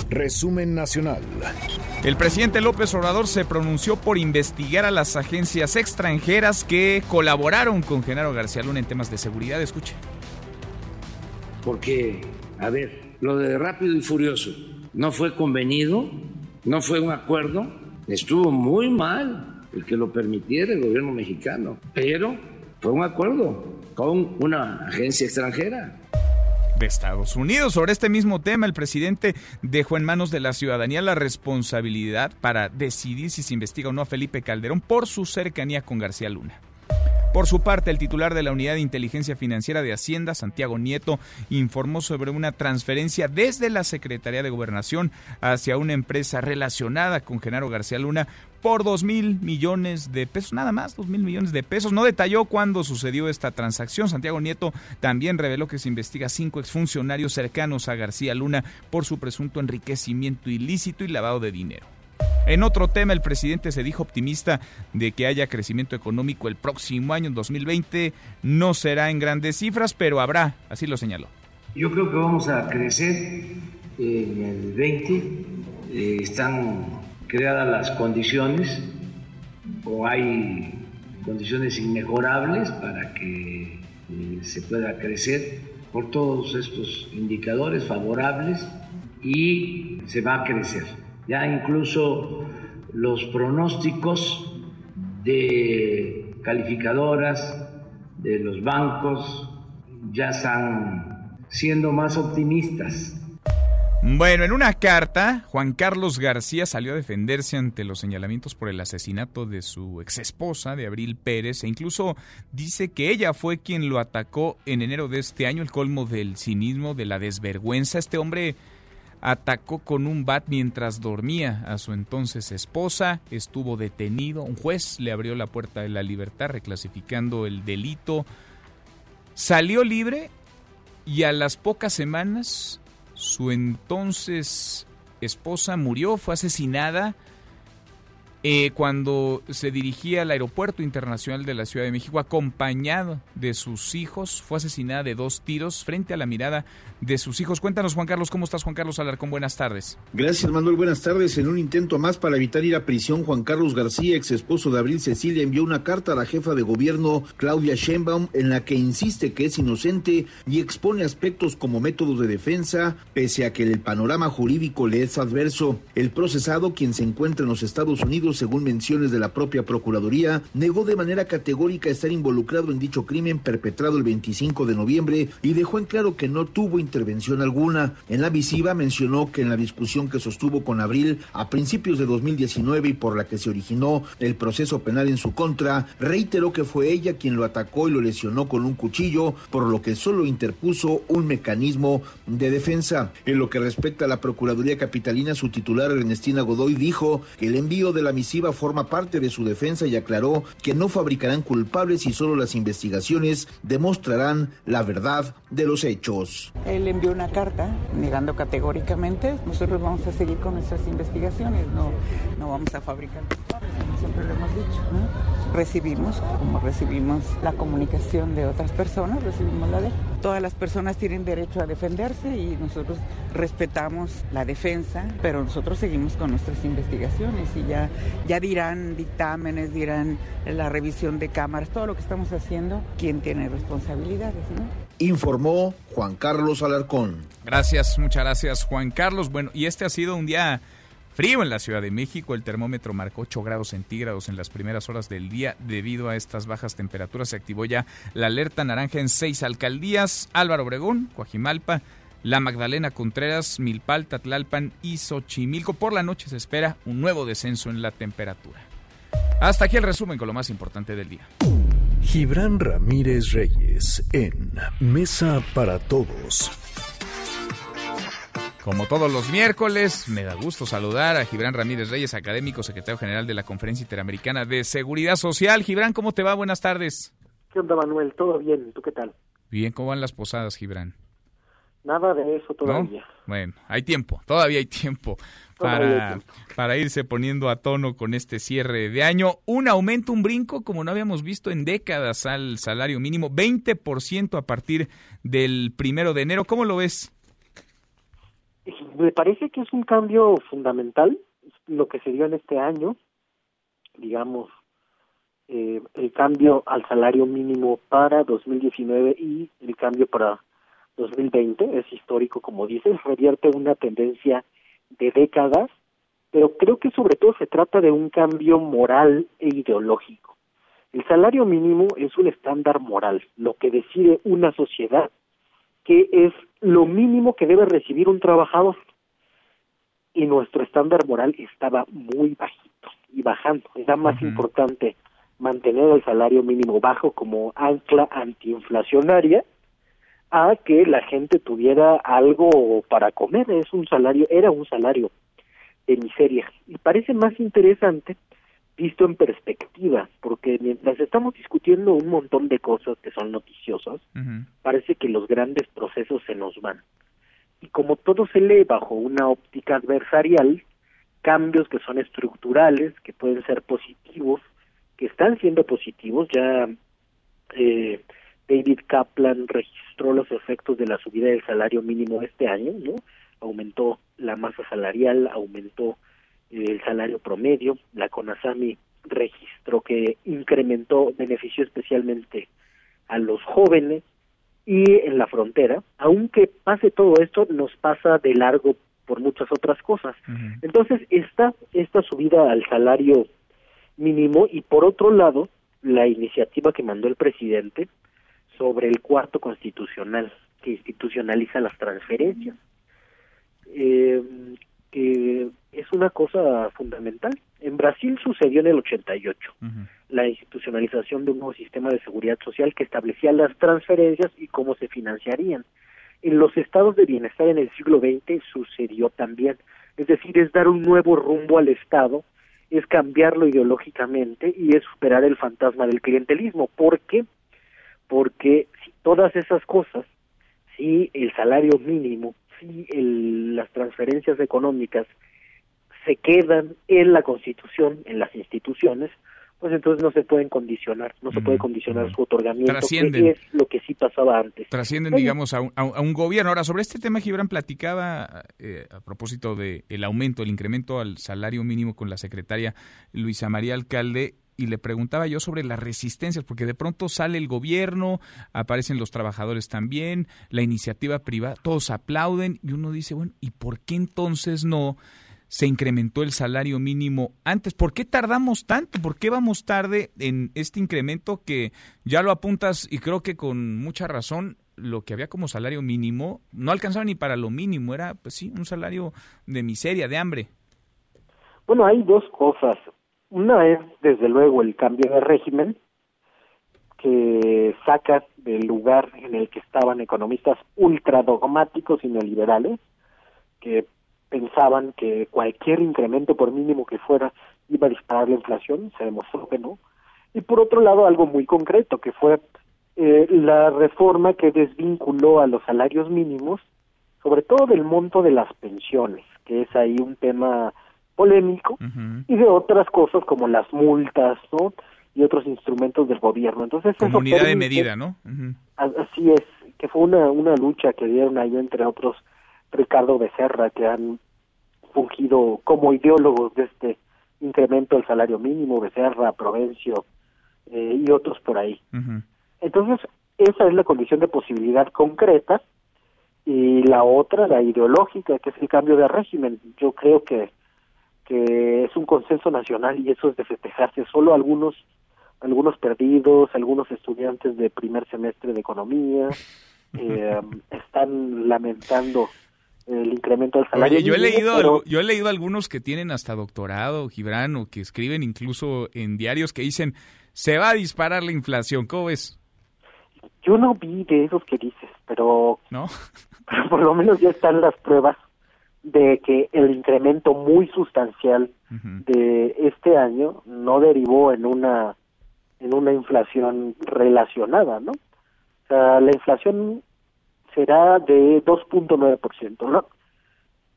Resumen nacional. El presidente López Obrador se pronunció por investigar a las agencias extranjeras que colaboraron con Genaro García Luna en temas de seguridad. Escuche. Porque, a ver, lo de rápido y furioso no fue convenido, no fue un acuerdo, estuvo muy mal el que lo permitiera el gobierno mexicano, pero fue un acuerdo con una agencia extranjera de Estados Unidos. Sobre este mismo tema, el presidente dejó en manos de la ciudadanía la responsabilidad para decidir si se investiga o no a Felipe Calderón por su cercanía con García Luna. Por su parte, el titular de la Unidad de Inteligencia Financiera de Hacienda, Santiago Nieto, informó sobre una transferencia desde la Secretaría de Gobernación hacia una empresa relacionada con Genaro García Luna por dos mil millones de pesos, nada más, dos mil millones de pesos. No detalló cuándo sucedió esta transacción. Santiago Nieto también reveló que se investiga cinco exfuncionarios cercanos a García Luna por su presunto enriquecimiento ilícito y lavado de dinero. En otro tema, el presidente se dijo optimista de que haya crecimiento económico el próximo año, en 2020. No será en grandes cifras, pero habrá, así lo señaló. Yo creo que vamos a crecer en el 20. Eh, están creadas las condiciones o hay condiciones inmejorables para que eh, se pueda crecer por todos estos indicadores favorables y se va a crecer. Ya incluso los pronósticos de calificadoras de los bancos ya están siendo más optimistas. Bueno, en una carta, Juan Carlos García salió a defenderse ante los señalamientos por el asesinato de su exesposa, de Abril Pérez, e incluso dice que ella fue quien lo atacó en enero de este año, el colmo del cinismo, de la desvergüenza. Este hombre atacó con un bat mientras dormía a su entonces esposa, estuvo detenido, un juez le abrió la puerta de la libertad reclasificando el delito, salió libre y a las pocas semanas su entonces esposa murió, fue asesinada eh, cuando se dirigía al aeropuerto internacional de la Ciudad de México acompañado de sus hijos. Fue asesinada de dos tiros frente a la mirada de sus hijos. Cuéntanos, Juan Carlos, ¿cómo estás, Juan Carlos Alarcón? Buenas tardes. Gracias, Manuel. Buenas tardes. En un intento más para evitar ir a prisión, Juan Carlos García, ex esposo de Abril Cecilia, envió una carta a la jefa de gobierno, Claudia Sheinbaum, en la que insiste que es inocente y expone aspectos como métodos de defensa, pese a que el panorama jurídico le es adverso. El procesado, quien se encuentra en los Estados Unidos, según menciones de la propia Procuraduría, negó de manera categórica estar involucrado en dicho crimen perpetrado el 25 de noviembre y dejó en claro que no tuvo intervención alguna. En la misiva mencionó que en la discusión que sostuvo con Abril a principios de 2019 y por la que se originó el proceso penal en su contra, reiteró que fue ella quien lo atacó y lo lesionó con un cuchillo, por lo que solo interpuso un mecanismo de defensa. En lo que respecta a la Procuraduría Capitalina, su titular Ernestina Godoy dijo que el envío de la misiva forma parte de su defensa y aclaró que no fabricarán culpables y solo las investigaciones demostrarán la verdad de los hechos. Él envió una carta negando categóricamente, nosotros vamos a seguir con nuestras investigaciones, no, no vamos a fabricar culpables, siempre lo hemos dicho. Recibimos, como recibimos la comunicación de otras personas, recibimos la de Todas las personas tienen derecho a defenderse y nosotros respetamos la defensa, pero nosotros seguimos con nuestras investigaciones y ya, ya dirán dictámenes, dirán la revisión de cámaras, todo lo que estamos haciendo, quién tiene responsabilidades, ¿no? Informó Juan Carlos Alarcón. Gracias, muchas gracias Juan Carlos. Bueno, y este ha sido un día frío en la Ciudad de México. El termómetro marcó 8 grados centígrados en las primeras horas del día. Debido a estas bajas temperaturas se activó ya la alerta naranja en seis alcaldías. Álvaro Obregón, Coajimalpa, La Magdalena Contreras, Milpalta, Tlalpan y Xochimilco. Por la noche se espera un nuevo descenso en la temperatura. Hasta aquí el resumen con lo más importante del día. Gibran Ramírez Reyes en Mesa para Todos. Como todos los miércoles, me da gusto saludar a Gibran Ramírez Reyes, académico, secretario general de la Conferencia Interamericana de Seguridad Social. Gibran, ¿cómo te va? Buenas tardes. ¿Qué onda, Manuel? ¿Todo bien? ¿Tú qué tal? Bien, ¿cómo van las posadas, Gibran? Nada de eso todavía. ¿No? Bueno, hay tiempo, todavía hay tiempo para, para irse poniendo a tono con este cierre de año. Un aumento, un brinco, como no habíamos visto en décadas al salario mínimo, 20% a partir del primero de enero. ¿Cómo lo ves? Me parece que es un cambio fundamental lo que se dio en este año, digamos, eh, el cambio al salario mínimo para 2019 y el cambio para 2020 es histórico, como dices, revierte una tendencia de décadas, pero creo que sobre todo se trata de un cambio moral e ideológico. El salario mínimo es un estándar moral, lo que decide una sociedad que es lo mínimo que debe recibir un trabajador. Y nuestro estándar moral estaba muy bajito y bajando. Era más importante mantener el salario mínimo bajo como ancla antiinflacionaria a que la gente tuviera algo para comer. Es un salario, era un salario de miseria. Y parece más interesante visto en perspectiva, porque mientras estamos discutiendo un montón de cosas que son noticiosas, parece que los grandes procesos se nos van. Y como todo se lee bajo una óptica adversarial, cambios que son estructurales, que pueden ser positivos, que están siendo positivos, ya eh, David Kaplan registró los efectos de la subida del salario mínimo este año, ¿no? Aumentó la masa salarial, aumentó el salario promedio, la CONASAMI registró que incrementó beneficio especialmente a los jóvenes y en la frontera, aunque pase todo esto, nos pasa de largo por muchas otras cosas. Entonces, está esta subida al salario mínimo y por otro lado, la iniciativa que mandó el presidente sobre el cuarto constitucional, que institucionaliza las transferencias. Eh, que es una cosa fundamental. En Brasil sucedió en el 88 la institucionalización de un nuevo sistema de seguridad social que establecía las transferencias y cómo se financiarían. En los estados de bienestar en el siglo XX sucedió también. Es decir, es dar un nuevo rumbo al Estado, es cambiarlo ideológicamente y es superar el fantasma del clientelismo. ¿Por qué? Porque si todas esas cosas, si el salario mínimo, si el, las transferencias económicas se quedan en la Constitución, en las instituciones, pues entonces no se pueden condicionar, no se puede condicionar su otorgamiento, que es lo que sí pasaba antes. Trascienden, digamos, a un, a un, gobierno. Ahora, sobre este tema, Gibran platicaba eh, a propósito del el aumento, el incremento al salario mínimo con la secretaria Luisa María Alcalde, y le preguntaba yo sobre las resistencias, porque de pronto sale el gobierno, aparecen los trabajadores también, la iniciativa privada, todos aplauden y uno dice, bueno, ¿y por qué entonces no se incrementó el salario mínimo antes. ¿Por qué tardamos tanto? ¿Por qué vamos tarde en este incremento que ya lo apuntas y creo que con mucha razón lo que había como salario mínimo no alcanzaba ni para lo mínimo, era pues sí, un salario de miseria, de hambre. Bueno, hay dos cosas. Una es desde luego el cambio de régimen que saca del lugar en el que estaban economistas ultra dogmáticos y neoliberales que pensaban que cualquier incremento por mínimo que fuera iba a disparar la inflación, se demostró que no. Y por otro lado, algo muy concreto, que fue eh, la reforma que desvinculó a los salarios mínimos, sobre todo del monto de las pensiones, que es ahí un tema polémico, y de otras cosas como las multas, ¿no? Y otros instrumentos del gobierno. Entonces, Comunidad de medida, ¿no? Así es, que fue una, una lucha que dieron ahí entre otros Ricardo Becerra, que han fungido como ideólogos de este incremento del salario mínimo, Becerra, Provencio eh, y otros por ahí. Entonces, esa es la condición de posibilidad concreta y la otra, la ideológica, que es el cambio de régimen. Yo creo que, que es un consenso nacional y eso es de festejarse. Solo algunos, algunos perdidos, algunos estudiantes de primer semestre de economía eh, están lamentando el incremento del salario. yo he leído yo he leído algunos que tienen hasta doctorado, Gibran, o que escriben incluso en diarios que dicen se va a disparar la inflación. ¿Cómo ves? Yo no vi de esos que dices, pero, ¿No? por lo menos ya están las pruebas de que el incremento muy sustancial de este año no derivó en una en una inflación relacionada, ¿no? O sea, la inflación será de 2.9%, ¿no?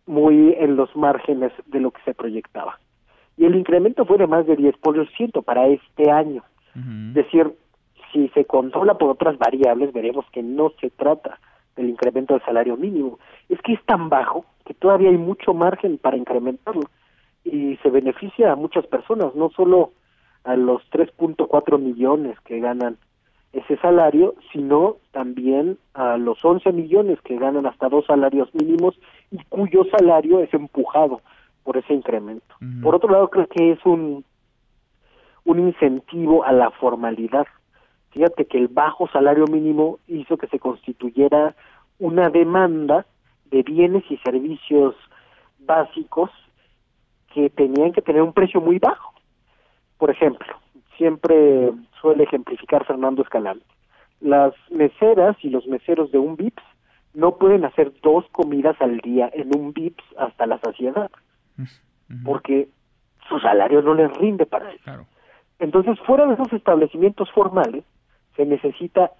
Muy en los márgenes de lo que se proyectaba. Y el incremento fue de más de 10% para este año. Es decir, si se controla por otras variables, veremos que no se trata del incremento del salario mínimo. Es que es tan bajo que todavía hay mucho margen para incrementarlo y se beneficia a muchas personas, no solo a los 3.4 millones que ganan ese salario, sino también a los 11 millones que ganan hasta dos salarios mínimos y cuyo salario es empujado por ese incremento. Por otro lado, creo que es un, un incentivo a la formalidad. Fíjate que el bajo salario mínimo hizo que se constituyera una demanda de bienes y servicios básicos que tenían que tener un precio muy bajo. Por ejemplo, siempre suele ejemplificar Fernando Escalante. Las meseras y los meseros de un VIPS no pueden hacer dos comidas al día en un VIPS hasta la saciedad, porque su salario no les rinde para eso. Entonces, fuera de esos establecimientos formales, se necesita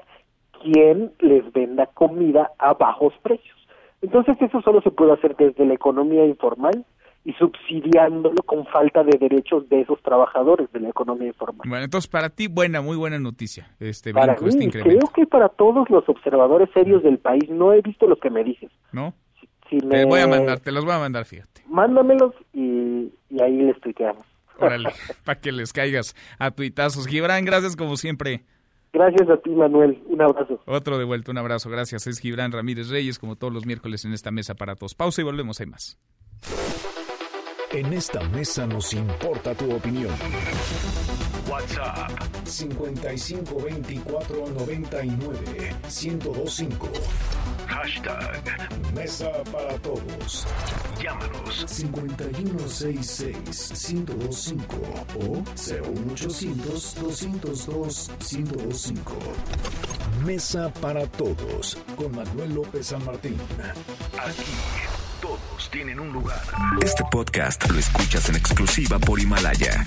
quien les venda comida a bajos precios. Entonces, eso solo se puede hacer desde la economía informal y subsidiándolo con falta de derechos de esos trabajadores de la economía informal. Bueno, entonces para ti buena, muy buena noticia este para brinco, este mí, creo que para todos los observadores serios del país, no he visto lo que me dices. ¿No? Si, Te me... voy a mandar, te los voy a mandar, fíjate. Mándamelos y, y ahí les tuiteamos. Órale, para que les caigas a tuitazos. Gibran, gracias como siempre. Gracias a ti, Manuel. Un abrazo. Otro de vuelta, un abrazo. Gracias. Es Gibran Ramírez Reyes, como todos los miércoles en esta mesa para todos. Pausa y volvemos. Hay más. En esta mesa nos importa tu opinión. WhatsApp 5524 99 1025. Hashtag Mesa para Todos. Llámanos 5166 1025 o 01800 202 1025. Mesa para Todos con Manuel López San Martín. Aquí todos tienen un lugar. Este podcast lo escuchas en exclusiva por Himalaya.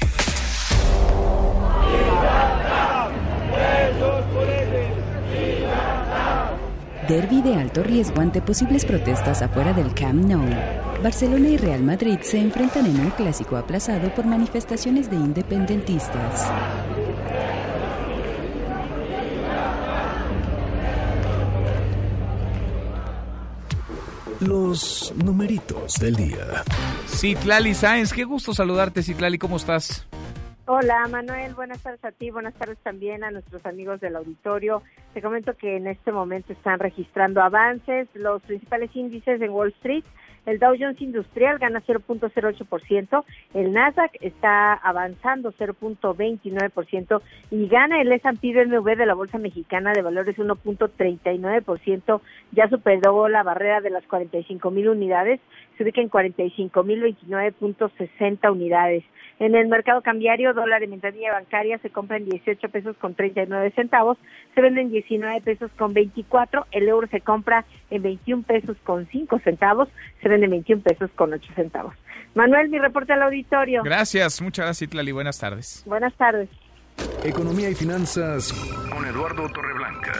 Derby de alto riesgo ante posibles protestas afuera del Camp Nou. Barcelona y Real Madrid se enfrentan en un clásico aplazado por manifestaciones de independentistas. Los numeritos del día. Citlali Sáenz, qué gusto saludarte, Citlali, ¿cómo estás? Hola Manuel, buenas tardes a ti, buenas tardes también a nuestros amigos del auditorio. Te comento que en este momento están registrando avances los principales índices en Wall Street. El Dow Jones Industrial gana 0.08%, el Nasdaq está avanzando 0.29% y gana el S&P BMW de la Bolsa Mexicana de Valores 1.39%, ya superó la barrera de las 45 mil unidades, se ubica en 45 mil 29.60 unidades. En el mercado cambiario, dólar en ventanilla bancaria se compra en 18 pesos con 39 centavos, se vende en 19 pesos con 24, el euro se compra en 21 pesos con 5 centavos, se vende en 21 pesos con 8 centavos. Manuel, mi reporte al auditorio. Gracias, muchas gracias, Itlali. Buenas tardes. Buenas tardes. Economía y finanzas con Eduardo Torreblanca.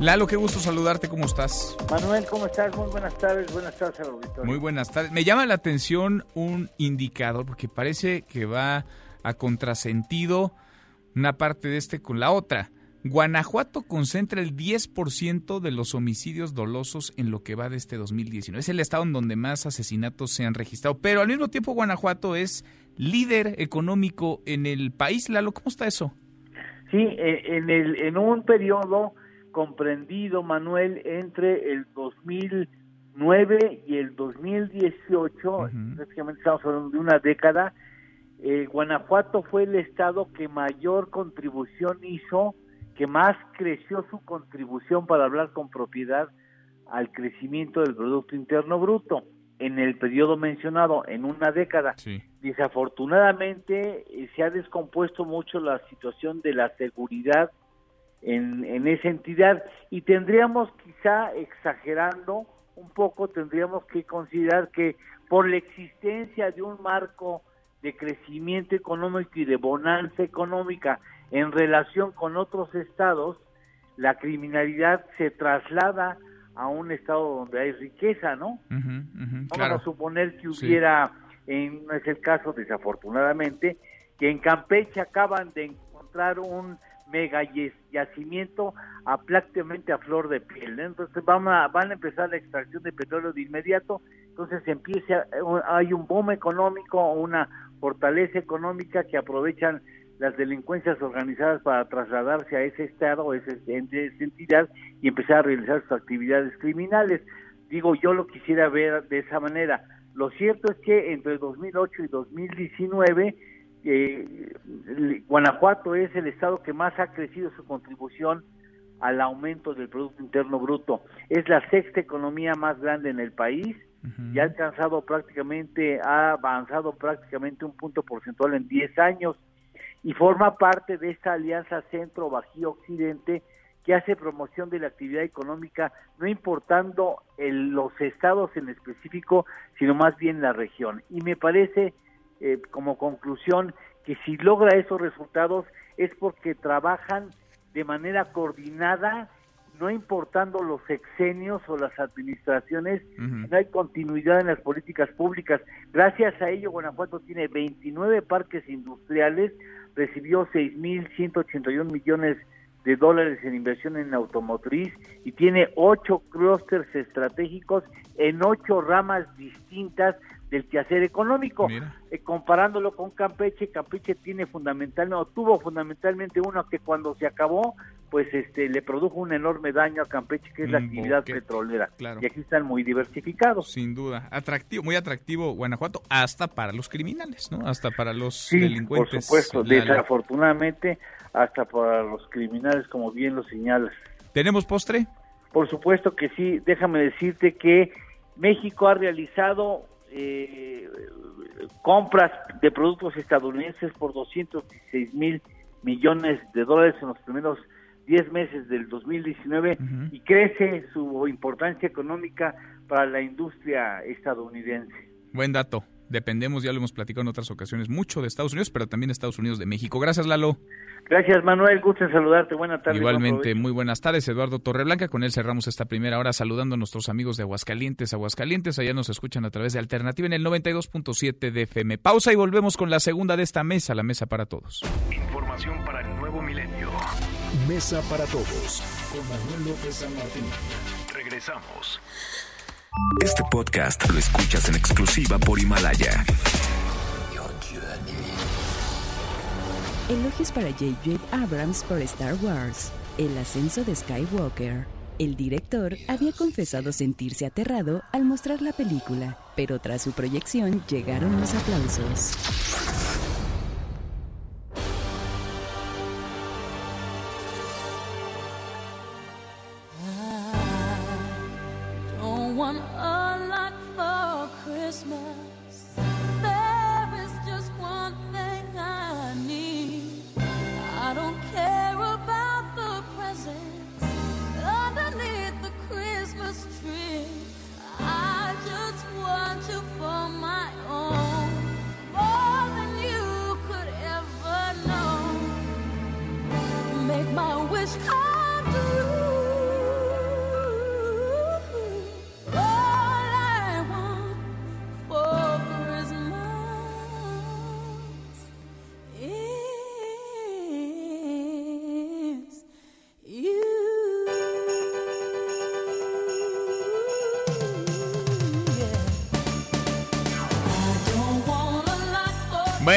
Lalo, qué gusto saludarte, ¿cómo estás? Manuel, ¿cómo estás? Muy buenas tardes, buenas tardes al auditorio. Muy buenas tardes. Me llama la atención un indicador, porque parece que va a contrasentido una parte de este con la otra. Guanajuato concentra el 10% de los homicidios dolosos en lo que va de este 2019. Es el estado en donde más asesinatos se han registrado, pero al mismo tiempo Guanajuato es líder económico en el país. Lalo, ¿cómo está eso? Sí, eh, en, el, en un periodo comprendido, Manuel, entre el 2009 y el 2018, prácticamente estamos hablando de una década, eh, Guanajuato fue el estado que mayor contribución hizo, que más creció su contribución para hablar con propiedad al crecimiento del Producto Interno Bruto en el periodo mencionado, en una década. Desafortunadamente eh, se ha descompuesto mucho la situación de la seguridad en, en esa entidad. Y tendríamos quizá exagerando un poco, tendríamos que considerar que por la existencia de un marco de crecimiento económico y de bonanza económica en relación con otros estados, la criminalidad se traslada a un estado donde hay riqueza, ¿no? Vamos a suponer que hubiera, en, no es el caso desafortunadamente, que en Campeche acaban de encontrar un mega yacimiento a prácticamente a flor de piel. Entonces van a, van a empezar la extracción de petróleo de inmediato, entonces empieza, hay un boom económico, una fortaleza económica que aprovechan las delincuencias organizadas para trasladarse a ese estado, o esa entidad y empezar a realizar sus actividades criminales. Digo, yo lo quisiera ver de esa manera. Lo cierto es que entre 2008 y 2019 eh, Guanajuato es el estado que más ha crecido su contribución al aumento del Producto Interno Bruto. Es la sexta economía más grande en el país y ha alcanzado prácticamente, ha avanzado prácticamente un punto porcentual en 10 años y forma parte de esta alianza Centro-Bajío-Occidente que hace promoción de la actividad económica, no importando el, los estados en específico, sino más bien la región. Y me parece eh, como conclusión que si logra esos resultados es porque trabajan de manera coordinada, no importando los sexenios o las administraciones, no hay continuidad en las políticas públicas. Gracias a ello, Guanajuato tiene 29 parques industriales, recibió 6.181 millones de dólares en inversión en automotriz y tiene ocho clústeres estratégicos en ocho ramas distintas del quehacer económico. Eh, comparándolo con Campeche, Campeche tiene fundamentalmente, o tuvo fundamentalmente uno que cuando se acabó, pues este le produjo un enorme daño a Campeche, que es la actividad petrolera. Y aquí están muy diversificados. Sin duda. Atractivo, muy atractivo Guanajuato, hasta para los criminales, ¿no? Hasta para los delincuentes. Por supuesto, desafortunadamente, hasta para los criminales, como bien lo señalas. ¿Tenemos postre? Por supuesto que sí. Déjame decirte que México ha realizado eh, compras de productos estadounidenses por 216 mil millones de dólares en los primeros 10 meses del 2019 y crece su importancia económica para la industria estadounidense. Buen dato. Dependemos, ya lo hemos platicado en otras ocasiones, mucho de Estados Unidos, pero también de Estados Unidos de México. Gracias, Lalo. Gracias, Manuel. Gusto en saludarte. Buenas tardes. Igualmente, muy buenas tardes, Eduardo Torreblanca. Con él cerramos esta primera hora saludando a nuestros amigos de Aguascalientes. Aguascalientes, allá nos escuchan a través de Alternativa en el 92.7 de FM. Pausa y volvemos con la segunda de esta mesa, la mesa para todos. Información para el nuevo milenio. Mesa para todos con Manuel López San Martín. Regresamos. Este podcast lo escuchas en exclusiva por Himalaya. Elogios para J.J. Abrams por Star Wars, El ascenso de Skywalker. El director había confesado sentirse aterrado al mostrar la película, pero tras su proyección llegaron los aplausos.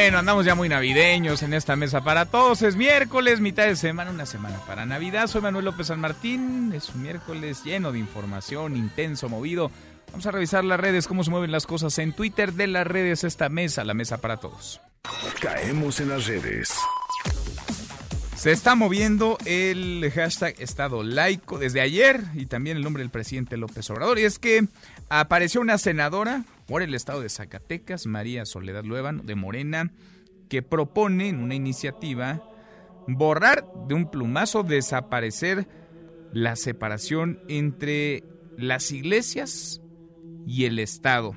Bueno, andamos ya muy navideños en esta mesa para todos. Es miércoles, mitad de semana, una semana para Navidad. Soy Manuel López San Martín. Es un miércoles lleno de información, intenso, movido. Vamos a revisar las redes, cómo se mueven las cosas en Twitter de las redes, esta mesa, la mesa para todos. Caemos en las redes. Se está moviendo el hashtag Estado laico desde ayer y también el nombre del presidente López Obrador. Y es que apareció una senadora por el estado de Zacatecas, María Soledad Luevano, de Morena, que propone en una iniciativa borrar de un plumazo, desaparecer la separación entre las iglesias y el Estado.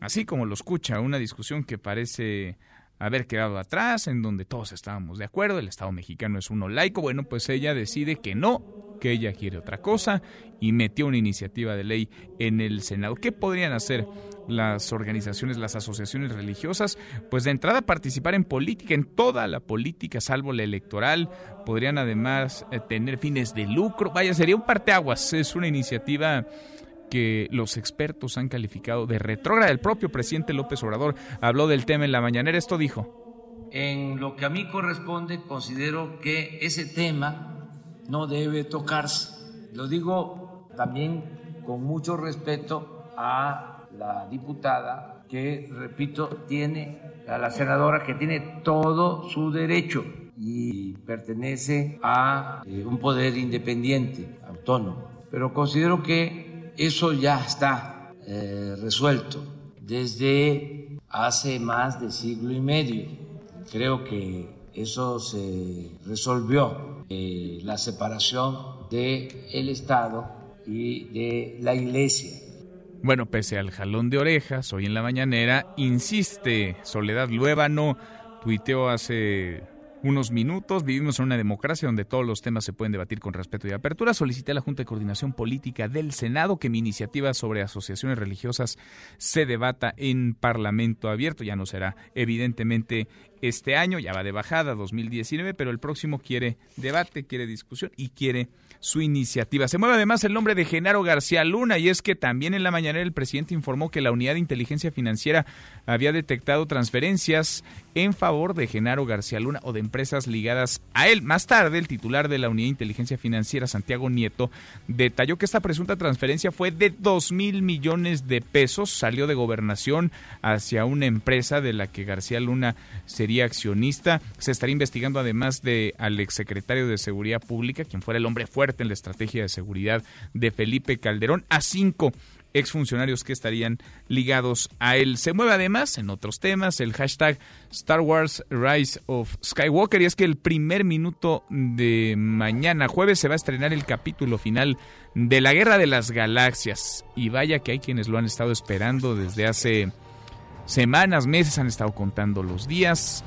Así como lo escucha, una discusión que parece haber quedado atrás, en donde todos estábamos de acuerdo, el Estado mexicano es uno laico, bueno, pues ella decide que no, que ella quiere otra cosa y metió una iniciativa de ley en el Senado. ¿Qué podrían hacer las organizaciones, las asociaciones religiosas? Pues de entrada participar en política, en toda la política, salvo la electoral, podrían además eh, tener fines de lucro, vaya, sería un parteaguas, es una iniciativa que los expertos han calificado de retrógrada. El propio presidente López Obrador habló del tema en la mañanera. Esto dijo. En lo que a mí corresponde, considero que ese tema no debe tocarse. Lo digo también con mucho respeto a la diputada que, repito, tiene, a la senadora que tiene todo su derecho y pertenece a eh, un poder independiente, autónomo. Pero considero que eso ya está eh, resuelto desde hace más de siglo y medio. Creo que eso se resolvió, eh, la separación del el Estado y de la Iglesia. Bueno, pese al jalón de orejas, hoy en la mañanera, insiste Soledad Luébano, tuiteó hace unos minutos. Vivimos en una democracia donde todos los temas se pueden debatir con respeto y apertura. Solicité a la Junta de Coordinación Política del Senado que mi iniciativa sobre asociaciones religiosas se debata en Parlamento abierto. Ya no será evidentemente este año, ya va de bajada 2019, pero el próximo quiere debate, quiere discusión y quiere su iniciativa. Se mueve además el nombre de Genaro García Luna y es que también en la mañana el presidente informó que la Unidad de Inteligencia Financiera había detectado transferencias en favor de Genaro García Luna o de empresas ligadas a él. Más tarde, el titular de la Unidad de Inteligencia Financiera, Santiago Nieto, detalló que esta presunta transferencia fue de 2 mil millones de pesos, salió de gobernación hacia una empresa de la que García Luna sería accionista. Se estaría investigando además de al exsecretario de Seguridad Pública, quien fuera el hombre fuerte en la estrategia de seguridad de Felipe Calderón, a cinco exfuncionarios que estarían ligados a él. Se mueve además en otros temas el hashtag Star Wars Rise of Skywalker y es que el primer minuto de mañana jueves se va a estrenar el capítulo final de la Guerra de las Galaxias y vaya que hay quienes lo han estado esperando desde hace semanas, meses, han estado contando los días.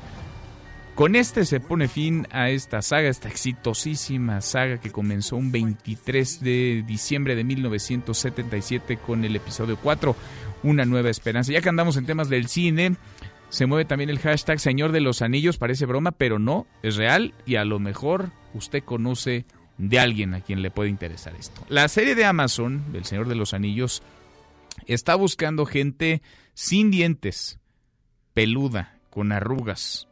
Con este se pone fin a esta saga, esta exitosísima saga que comenzó un 23 de diciembre de 1977 con el episodio 4, Una nueva esperanza. Ya que andamos en temas del cine, se mueve también el hashtag Señor de los Anillos, parece broma, pero no, es real y a lo mejor usted conoce de alguien a quien le puede interesar esto. La serie de Amazon, El Señor de los Anillos, está buscando gente sin dientes, peluda, con arrugas,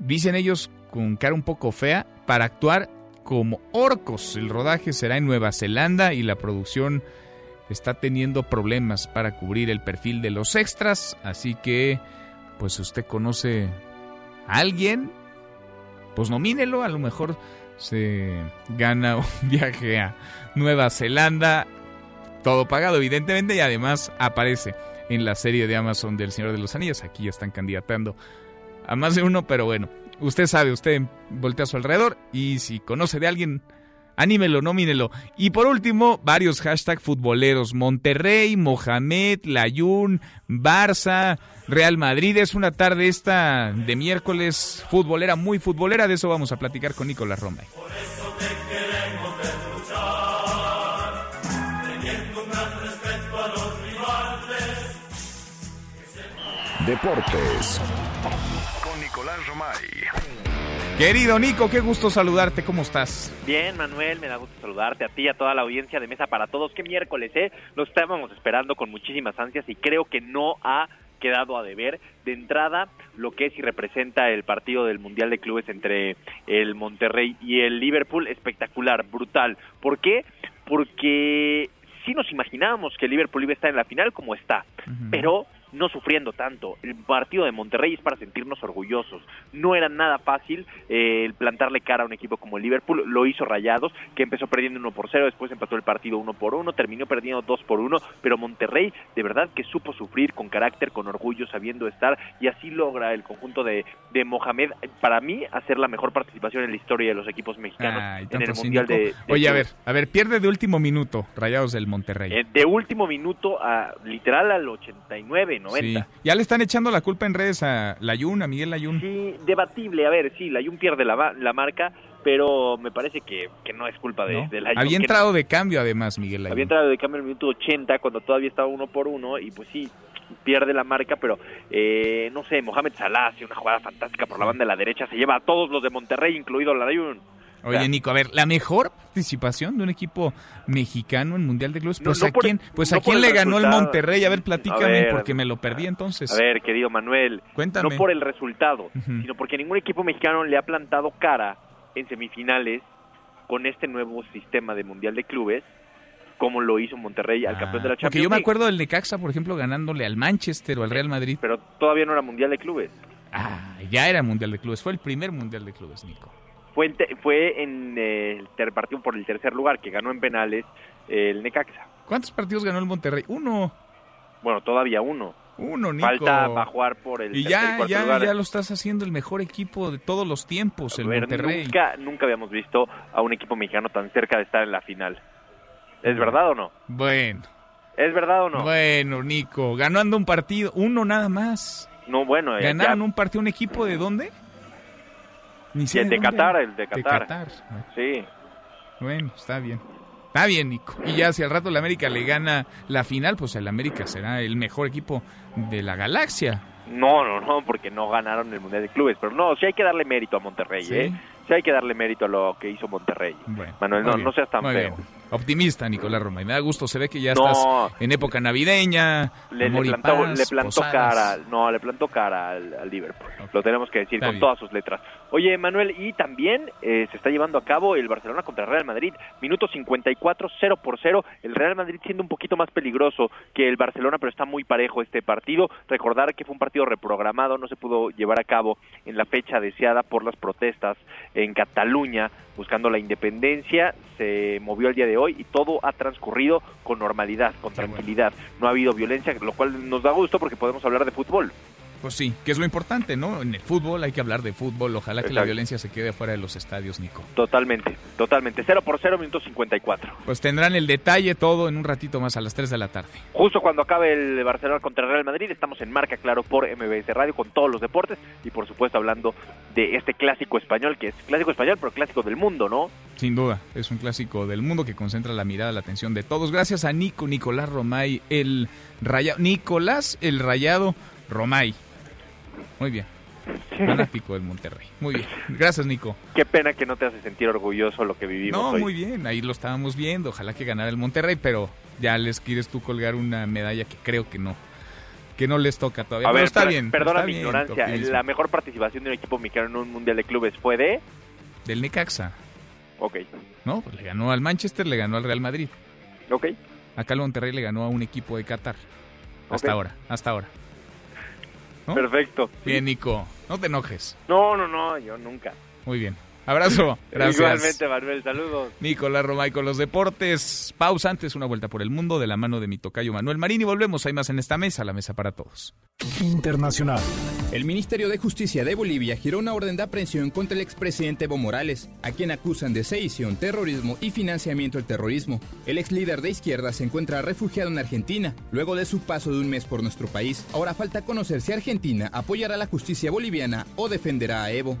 dicen ellos con cara un poco fea, para actuar como orcos. El rodaje será en Nueva Zelanda y la producción está teniendo problemas para cubrir el perfil de los extras, así que pues si usted conoce a alguien, pues nomínelo, a lo mejor se gana un viaje a Nueva Zelanda, todo pagado evidentemente y además aparece en la serie de Amazon del Señor de los Anillos, aquí ya están candidatando a más de uno, pero bueno, usted sabe, usted voltea a su alrededor y si conoce de alguien anímelo, nomínelo. Y por último, varios hashtags futboleros. Monterrey, Mohamed, Layún, Barça, Real Madrid. Es una tarde esta de miércoles futbolera, muy futbolera. De eso vamos a platicar con Nicolás Roma. Deportes Nicolás Romay. Querido Nico, qué gusto saludarte, ¿cómo estás? Bien, Manuel, me da gusto saludarte a ti y a toda la audiencia de Mesa para Todos. Qué miércoles, ¿eh? Lo estábamos esperando con muchísimas ansias y creo que no ha quedado a deber. De entrada, lo que es y representa el partido del Mundial de Clubes entre el Monterrey y el Liverpool, espectacular, brutal. ¿Por qué? Porque sí nos imaginábamos que el Liverpool iba a estar en la final como está, pero no sufriendo tanto. El partido de Monterrey es para sentirnos orgullosos. No era nada fácil eh, el plantarle cara a un equipo como el Liverpool. Lo hizo Rayados, que empezó perdiendo 1 por 0, después empató el partido 1 por 1, terminó perdiendo 2 por 1, pero Monterrey de verdad que supo sufrir con carácter, con orgullo, sabiendo estar, y así logra el conjunto de, de Mohamed, para mí, hacer la mejor participación en la historia de los equipos mexicanos Ay, en el Mundial de, de Oye, a ver, a ver, pierde de último minuto Rayados del Monterrey. Eh, de último minuto a literal al 89, 90. Sí. Ya le están echando la culpa en redes a Layún, a Miguel Layún. Sí, debatible. A ver, sí, la Jun pierde la, la marca, pero me parece que, que no es culpa de, ¿no? de Había entrado de cambio además Miguel Layún. Había entrado de cambio en el minuto 80 cuando todavía estaba uno por uno y pues sí, pierde la marca, pero eh, no sé, Mohamed Salah hace una jugada fantástica por la banda de la derecha, se lleva a todos los de Monterrey, incluido la Jun. Oye, Nico, a ver, la mejor participación de un equipo mexicano en Mundial de Clubes, No, pues no a por- quién, pues no a quién le ganó el. Monterrey, a ver, platícame A ver, porque me lo perdí entonces. A ver, querido Manuel, Cuéntame. no por el resultado, sino porque ningún equipo mexicano le ha plantado cara en semifinales con este nuevo sistema de Mundial de Clubes, como lo hizo Monterrey al campeón de la Ah, Porque Champions yo me acuerdo del Necaxa, por ejemplo, ganándole al Manchester o al Real Madrid. Pero todavía no era Mundial de Clubes. Ah, ya era Mundial de Clubes, fue el primer Mundial de Clubes, Nico. Fue en, te- fue en eh, el partido por el tercer lugar, que ganó en penales eh, el Necaxa. ¿Cuántos partidos ganó el Monterrey? Uno. Bueno, todavía uno. Uno, Nico. Falta para jugar por el Y ya, ya, lugar. ya lo estás haciendo el mejor equipo de todos los tiempos, el ver, Monterrey. Nunca, nunca habíamos visto a un equipo mexicano tan cerca de estar en la final. ¿Es verdad o no? Bueno. ¿Es verdad o no? Bueno, Nico, ganando un partido, uno nada más. No, bueno. eh, ¿Ganaron ya- un partido un equipo de dónde? Ni sé el de. Qatar, el de De Qatar. Sí. Bueno, está bien. Está bien, Nico. Y ya si al rato el América le gana la final, pues el América será el mejor equipo de la galaxia. No, no, no, porque no ganaron el Mundial de Clubes. Pero no, sí hay que darle mérito a Monterrey, Sí. ¿eh? Sí hay que darle mérito a lo que hizo Monterrey. Bueno, Manuel, no, bien, no seas tan feo. bien. Optimista, Nicolás Roma. Y me da gusto, se ve que ya No. estás en época navideña. Le, plantó, paz, le plantó cara, no, le plantó cara al, al Liverpool. Lo tenemos que decir Está con bien. todas sus letras. Oye, Manuel, y también eh, se está llevando a cabo el Barcelona contra el Real Madrid. Minuto 54, 0 por 0. El Real Madrid siendo un poquito más peligroso que el Barcelona, pero está muy parejo este partido. Recordar que fue un partido reprogramado, no se pudo llevar a cabo en la fecha deseada por las protestas en Cataluña buscando la independencia. Se movió el día de hoy y todo ha transcurrido con normalidad, con tranquilidad. No ha habido violencia, lo cual nos da gusto porque podemos hablar de fútbol. Pues sí, que es lo importante, ¿no? En el fútbol hay que hablar de fútbol. Ojalá que la violencia se quede fuera de los estadios, Nico. Totalmente, totalmente. 0 por 0, minuto 54. Pues tendrán el detalle todo en un ratito más a las 3 de la tarde. Justo cuando acabe el Barcelona contra el Real Madrid, estamos en marca, claro, por MBS Radio con todos los deportes y por supuesto hablando de este clásico español, que es clásico español, pero clásico del mundo, ¿no? Sin duda, es un clásico del mundo que concentra la mirada, la atención de todos. Gracias a Nico, Nicolás Romay, el rayado. Nicolás, el rayado Romay. Muy bien. Fanático del Monterrey. Muy bien. Gracias, Nico. Qué pena que no te hace sentir orgulloso lo que vivimos No, hoy. muy bien. Ahí lo estábamos viendo. Ojalá que ganara el Monterrey, pero ya les quieres tú colgar una medalla que creo que no. Que no les toca todavía. A Pero ver, está per- bien. perdona está mi bien, ignorancia. La mejor participación de un equipo mexicano en un mundial de clubes fue de. Del Necaxa. Ok. ¿No? Pues le ganó al Manchester, le ganó al Real Madrid. Ok. Acá el Monterrey le ganó a un equipo de Qatar. Hasta ahora, hasta ahora. ¿No? Perfecto. Bien, Nico. No te enojes. No, no, no, yo nunca. Muy bien. Abrazo. Gracias. Igualmente, Manuel, saludos. Nicolás Romay con los deportes. Pausa antes, una vuelta por el mundo de la mano de mi tocayo Manuel Marín y volvemos. Hay más en esta mesa, la mesa para todos. Internacional. El Ministerio de Justicia de Bolivia giró una orden de aprehensión contra el expresidente Evo Morales, a quien acusan de sedición, terrorismo y financiamiento del terrorismo. El ex líder de izquierda se encuentra refugiado en Argentina, luego de su paso de un mes por nuestro país. Ahora falta conocer si Argentina apoyará a la justicia boliviana o defenderá a Evo.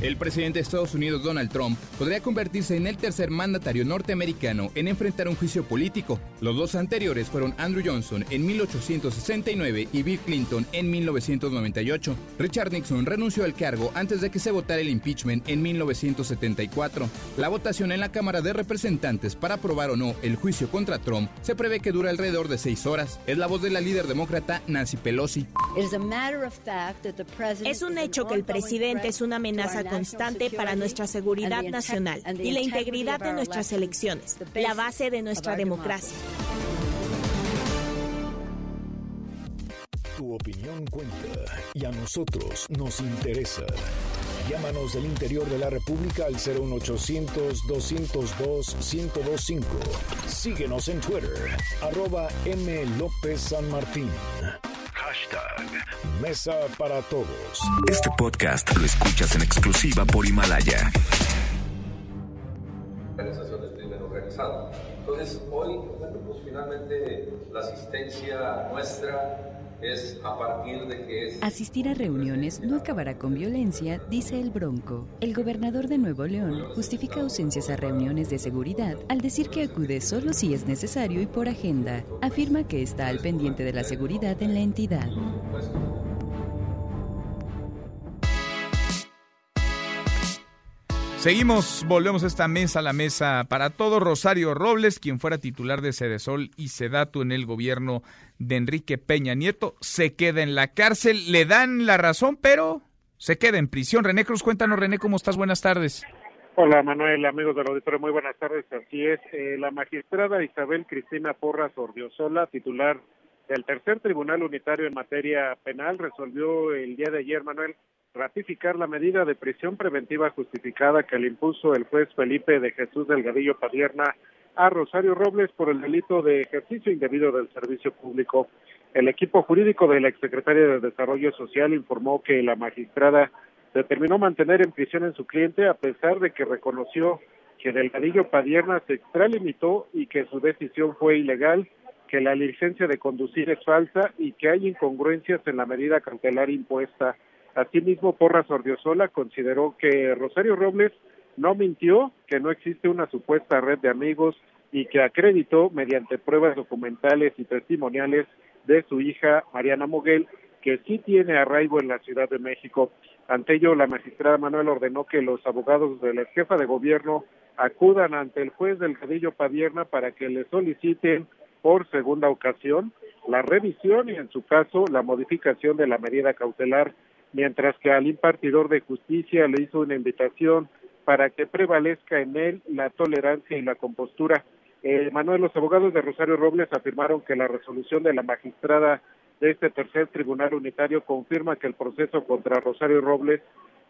El presidente de Estados Unidos, Donald Trump, podría convertirse en el tercer mandatario norteamericano en enfrentar un juicio político. Los dos anteriores fueron Andrew Johnson en 1869 y Bill Clinton en 1998. Richard Nixon renunció al cargo antes de que se votara el impeachment en 1974. La votación en la Cámara de Representantes para aprobar o no el juicio contra Trump se prevé que dura alrededor de seis horas. Es la voz de la líder demócrata Nancy Pelosi. Es un hecho que el presidente es una amenaza constante para nuestra seguridad nacional y la integridad de nuestras elecciones, la base de nuestra democracia. Tu opinión cuenta y a nosotros nos interesa. Llámanos del interior de la República al 01800-202-1025. Síguenos en Twitter, arroba M. López San Martín. Hashtag Mesa para Todos. Este podcast lo escuchas en exclusiva por Himalaya. organización del crimen organizado. Entonces, hoy, bueno, pues finalmente la asistencia nuestra es a partir de que es Asistir a reuniones no acabará con violencia, dice el Bronco. El gobernador de Nuevo León justifica ausencias a reuniones de seguridad al decir que acude solo si es necesario y por agenda. Afirma que está al pendiente de la seguridad en la entidad. Seguimos, volvemos a esta mesa, la mesa para todos. Rosario Robles, quien fuera titular de Sedesol y Sedatu en el gobierno de Enrique Peña Nieto, se queda en la cárcel. Le dan la razón, pero se queda en prisión. René Cruz, cuéntanos, René, ¿cómo estás? Buenas tardes. Hola Manuel, amigos del auditorio, muy buenas tardes. Así es, eh, la magistrada Isabel Cristina Porras Ordiosola, titular del tercer tribunal unitario en materia penal, resolvió el día de ayer, Manuel, ratificar la medida de prisión preventiva justificada que le impuso el juez Felipe de Jesús Delgadillo Padierna a Rosario Robles por el delito de ejercicio indebido del servicio público. El equipo jurídico de la exsecretaria de Desarrollo Social informó que la magistrada determinó mantener en prisión en su cliente a pesar de que reconoció que Delgadillo Padierna se extralimitó y que su decisión fue ilegal, que la licencia de conducir es falsa y que hay incongruencias en la medida cautelar impuesta. Asimismo, Porras Ordiosola consideró que Rosario Robles no mintió, que no existe una supuesta red de amigos y que acreditó mediante pruebas documentales y testimoniales de su hija Mariana Moguel que sí tiene arraigo en la Ciudad de México. Ante ello, la magistrada Manuel ordenó que los abogados de la jefa de gobierno acudan ante el juez del Cadillo Padierna para que le soliciten por segunda ocasión la revisión y, en su caso, la modificación de la medida cautelar, mientras que al impartidor de justicia le hizo una invitación para que prevalezca en él la tolerancia y la compostura. Eh, Manuel, los abogados de Rosario Robles afirmaron que la resolución de la magistrada de este tercer tribunal unitario confirma que el proceso contra Rosario Robles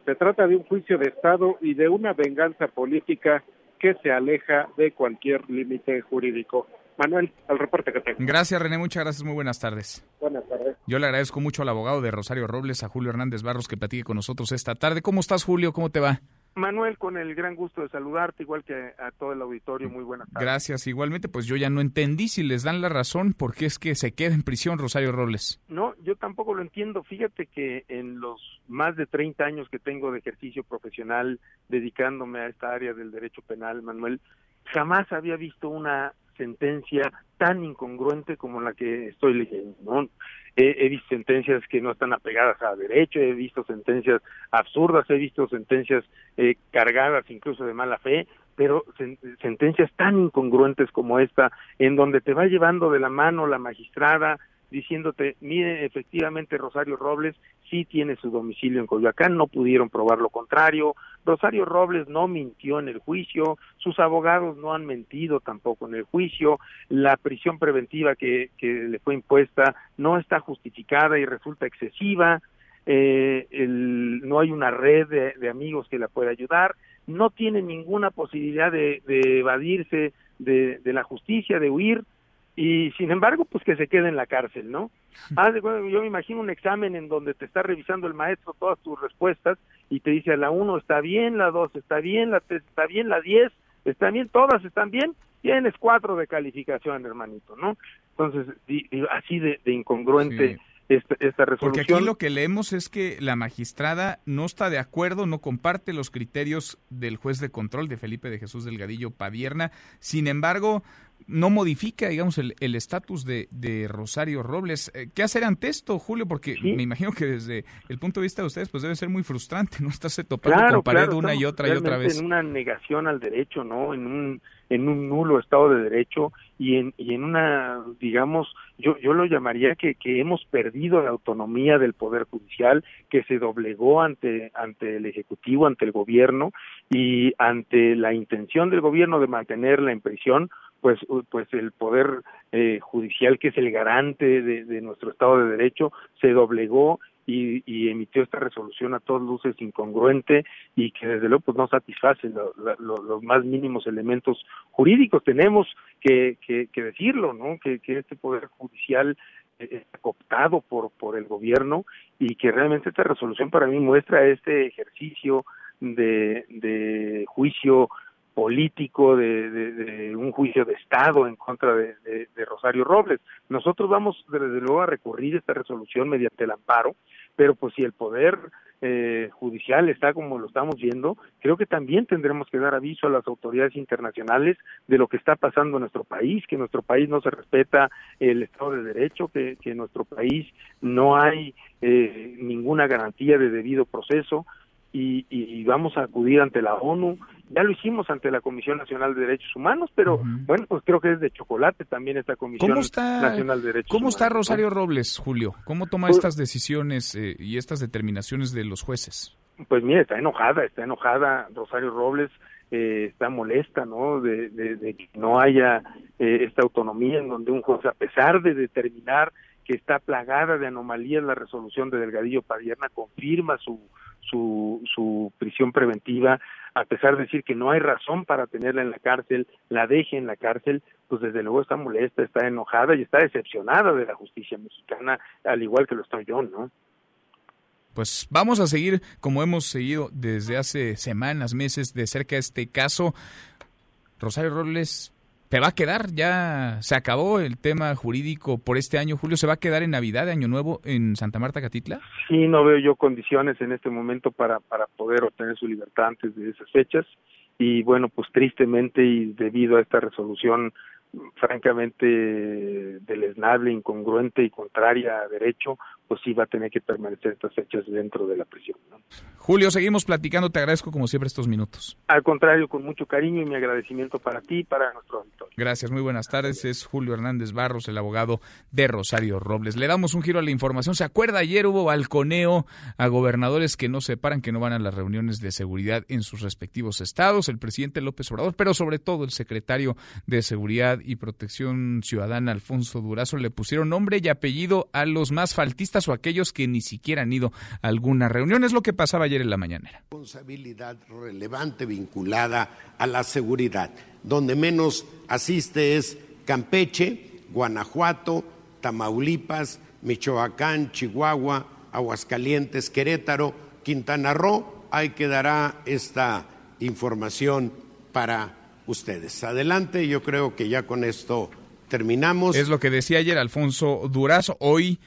se trata de un juicio de Estado y de una venganza política que se aleja de cualquier límite jurídico. Manuel, al reporte que tengo. Gracias, René, muchas gracias, muy buenas tardes. Buenas tardes. Yo le agradezco mucho al abogado de Rosario Robles, a Julio Hernández Barros, que platique con nosotros esta tarde. ¿Cómo estás, Julio? ¿Cómo te va? Manuel, con el gran gusto de saludarte, igual que a todo el auditorio, muy buenas tardes. Gracias. Igualmente, pues yo ya no entendí si les dan la razón por qué es que se queda en prisión Rosario Robles. No, yo tampoco lo entiendo. Fíjate que en los más de 30 años que tengo de ejercicio profesional dedicándome a esta área del derecho penal, Manuel, jamás había visto una sentencia tan incongruente como la que estoy leyendo. ¿no? He, visto sentencias que no están apegadas a derecho, he visto sentencias absurdas, he visto sentencias eh, cargadas incluso de mala fe, pero sen sentencias tan incongruentes como esta, en donde te va llevando de la mano la magistrada, diciéndote, mire, efectivamente Rosario Robles sí tiene su domicilio en Coyoacán, no pudieron probar lo contrario, Rosario Robles no mintió en el juicio, sus abogados no han mentido tampoco en el juicio, la prisión preventiva que, que le fue impuesta no está justificada y resulta excesiva, eh, el, no hay una red de, amigos que la pueda ayudar, no tiene ninguna posibilidad de, evadirse de, la justicia, de huir, y sin embargo, pues que se quede en la cárcel, ¿no? Ah, yo me imagino un examen en donde te está revisando el maestro todas tus respuestas y te dice la 1 está bien, la 2 está bien, la 3 está bien, la 10 está bien, todas están bien, tienes 4 de calificación, hermanito, ¿no? Entonces, así de, de incongruente. Sí esta, esta resolución. Porque aquí lo que leemos es que la magistrada no está de acuerdo, no comparte los criterios del juez de control de Felipe de Jesús Delgadillo Padierna. Sin embargo, no modifica, digamos, el estatus de, de, Rosario Robles. Eh, ¿Qué hacer ante esto, Julio? Porque me imagino que desde el punto de vista de ustedes, pues debe ser muy frustrante, ¿no? Estarse topando claro, con pared claro, una y otra y otra vez. En una negación al derecho, ¿no? En un, en un nulo Estado de Derecho y en, y en una, digamos, yo, yo lo llamaría que, que hemos perdido la autonomía del Poder Judicial, que se doblegó ante, ante el Ejecutivo, ante el Gobierno y ante la intención del Gobierno de mantenerla en prisión, pues pues el poder eh, judicial que es el garante de, de, nuestro estado de derecho se doblegó y, y, emitió esta resolución a todas luces incongruente y que desde luego pues no satisface lo, lo, los más mínimos elementos jurídicos tenemos que, que, decirlo no que, este poder judicial está cooptado por por el gobierno y que realmente esta resolución para mí muestra este ejercicio de, de juicio político de, de, de, un juicio de Estado en contra de, de, Rosario Robles. Nosotros vamos desde luego a recurrir esta resolución mediante el amparo, pero pues si el poder eh, judicial está como lo estamos viendo, creo que también tendremos que dar aviso a las autoridades internacionales de lo que está pasando en nuestro país, que en nuestro país no se respeta el Estado de Derecho, que, que en nuestro país no hay eh, ninguna garantía de debido proceso, y, y, vamos a acudir ante la ONU. Ya lo hicimos ante la Comisión Nacional de Derechos Humanos, pero uh -huh. bueno, pues creo que es de chocolate también esta Comisión está, Nacional de Derechos ¿Cómo Humanos. está Rosario Robles, Julio? ¿Cómo toma pues, estas decisiones eh, y estas determinaciones de los jueces? Pues mira, está enojada, está enojada Rosario Robles, eh, está molesta, ¿no? De, de, de que no haya eh, esta autonomía en donde un juez, a pesar de determinar que está plagada de anomalías la resolución de Delgadillo Padierna, confirma su su, su prisión preventiva, a pesar de decir que no hay razón para tenerla en la cárcel, la deje en la cárcel, pues desde luego está molesta, está enojada y está decepcionada de la justicia mexicana, al igual que lo estoy yo, ¿no? Pues vamos a seguir como hemos seguido desde hace semanas, meses de cerca este caso. Rosario Robles, ¿Te va a quedar? Ya se acabó el tema jurídico por este año, Julio. ¿Se va a quedar en Navidad, Año Nuevo, en Santa Marta, Catitla? Sí, no veo yo condiciones en este momento para, para poder obtener su libertad antes de esas fechas. Y bueno, pues tristemente y debido a esta resolución francamente deleznable, incongruente y contraria a derecho, pues sí va a tener que permanecer estas fechas dentro de la prisión. ¿no? Julio, seguimos platicando, te agradezco como siempre estos minutos. Al contrario, con mucho cariño y mi agradecimiento para ti y para nuestro auditorio. Gracias, muy buenas tardes. Es Julio Hernández Barros, el abogado de Rosario Robles. Le damos un giro a la información. ¿Se acuerda? Ayer hubo balconeo a gobernadores que no se paran, que no van a las reuniones de seguridad en sus respectivos estados. El presidente López Obrador, pero sobre todo el secretario de Seguridad y Protección Ciudadana, Alfonso Durazo, le pusieron nombre y apellido a los más faltistas o aquellos que ni siquiera han ido a alguna reunión. Es lo que pasaba ayer en la mañanera. Responsabilidad relevante vinculada a la seguridad. Donde menos asiste es Campeche, Guanajuato, Tamaulipas, Michoacán, Chihuahua, Aguascalientes, Querétaro, Quintana Roo. Ahí quedará esta información para ustedes. Adelante, yo creo que ya con esto terminamos. Es lo que decía ayer Alfonso Durazo. Hoy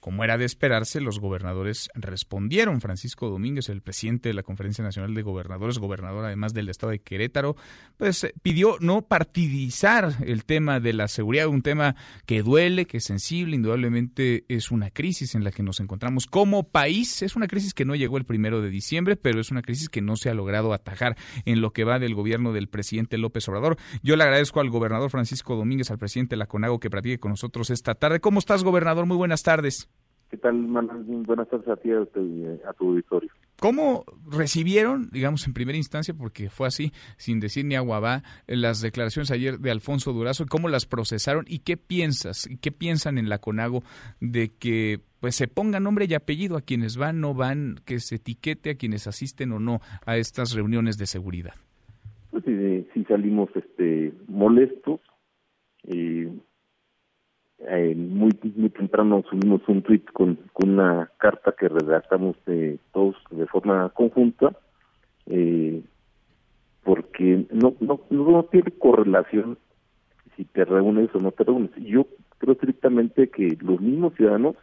como era de esperarse, los gobernadores respondieron. Francisco Domínguez, el presidente de la Conferencia Nacional de Gobernadores, gobernador además del estado de Querétaro, pues pidió no partidizar el tema de la seguridad, un tema que duele, que es sensible, indudablemente es una crisis en la que nos encontramos como país. Es una crisis que no llegó el primero de diciembre, pero es una crisis que no se ha logrado atajar en lo que va del gobierno del presidente López Obrador. Yo le agradezco al gobernador Francisco Domínguez, al presidente de la CONAGO, que platique con nosotros esta tarde. ¿Cómo estás, gobernador? Muy buenas tardes. ¿Qué tal, Manuel? Buenas tardes a ti y a tu auditorio. ¿Cómo recibieron, digamos, en primera instancia, porque fue así, sin decir ni agua va, las declaraciones ayer de Alfonso Durazo? ¿Cómo las procesaron y qué piensas, y qué piensan en la CONAGO de que pues se ponga nombre y apellido a quienes van, no van, que se etiquete a quienes asisten o no a estas reuniones de seguridad? Pues sí, sí salimos este molestos. Eh, eh, muy muy temprano subimos un tweet con, con una carta que redactamos de, todos de forma conjunta eh, porque no, no no tiene correlación si te reúnes o no te reúnes. Yo creo estrictamente que los mismos ciudadanos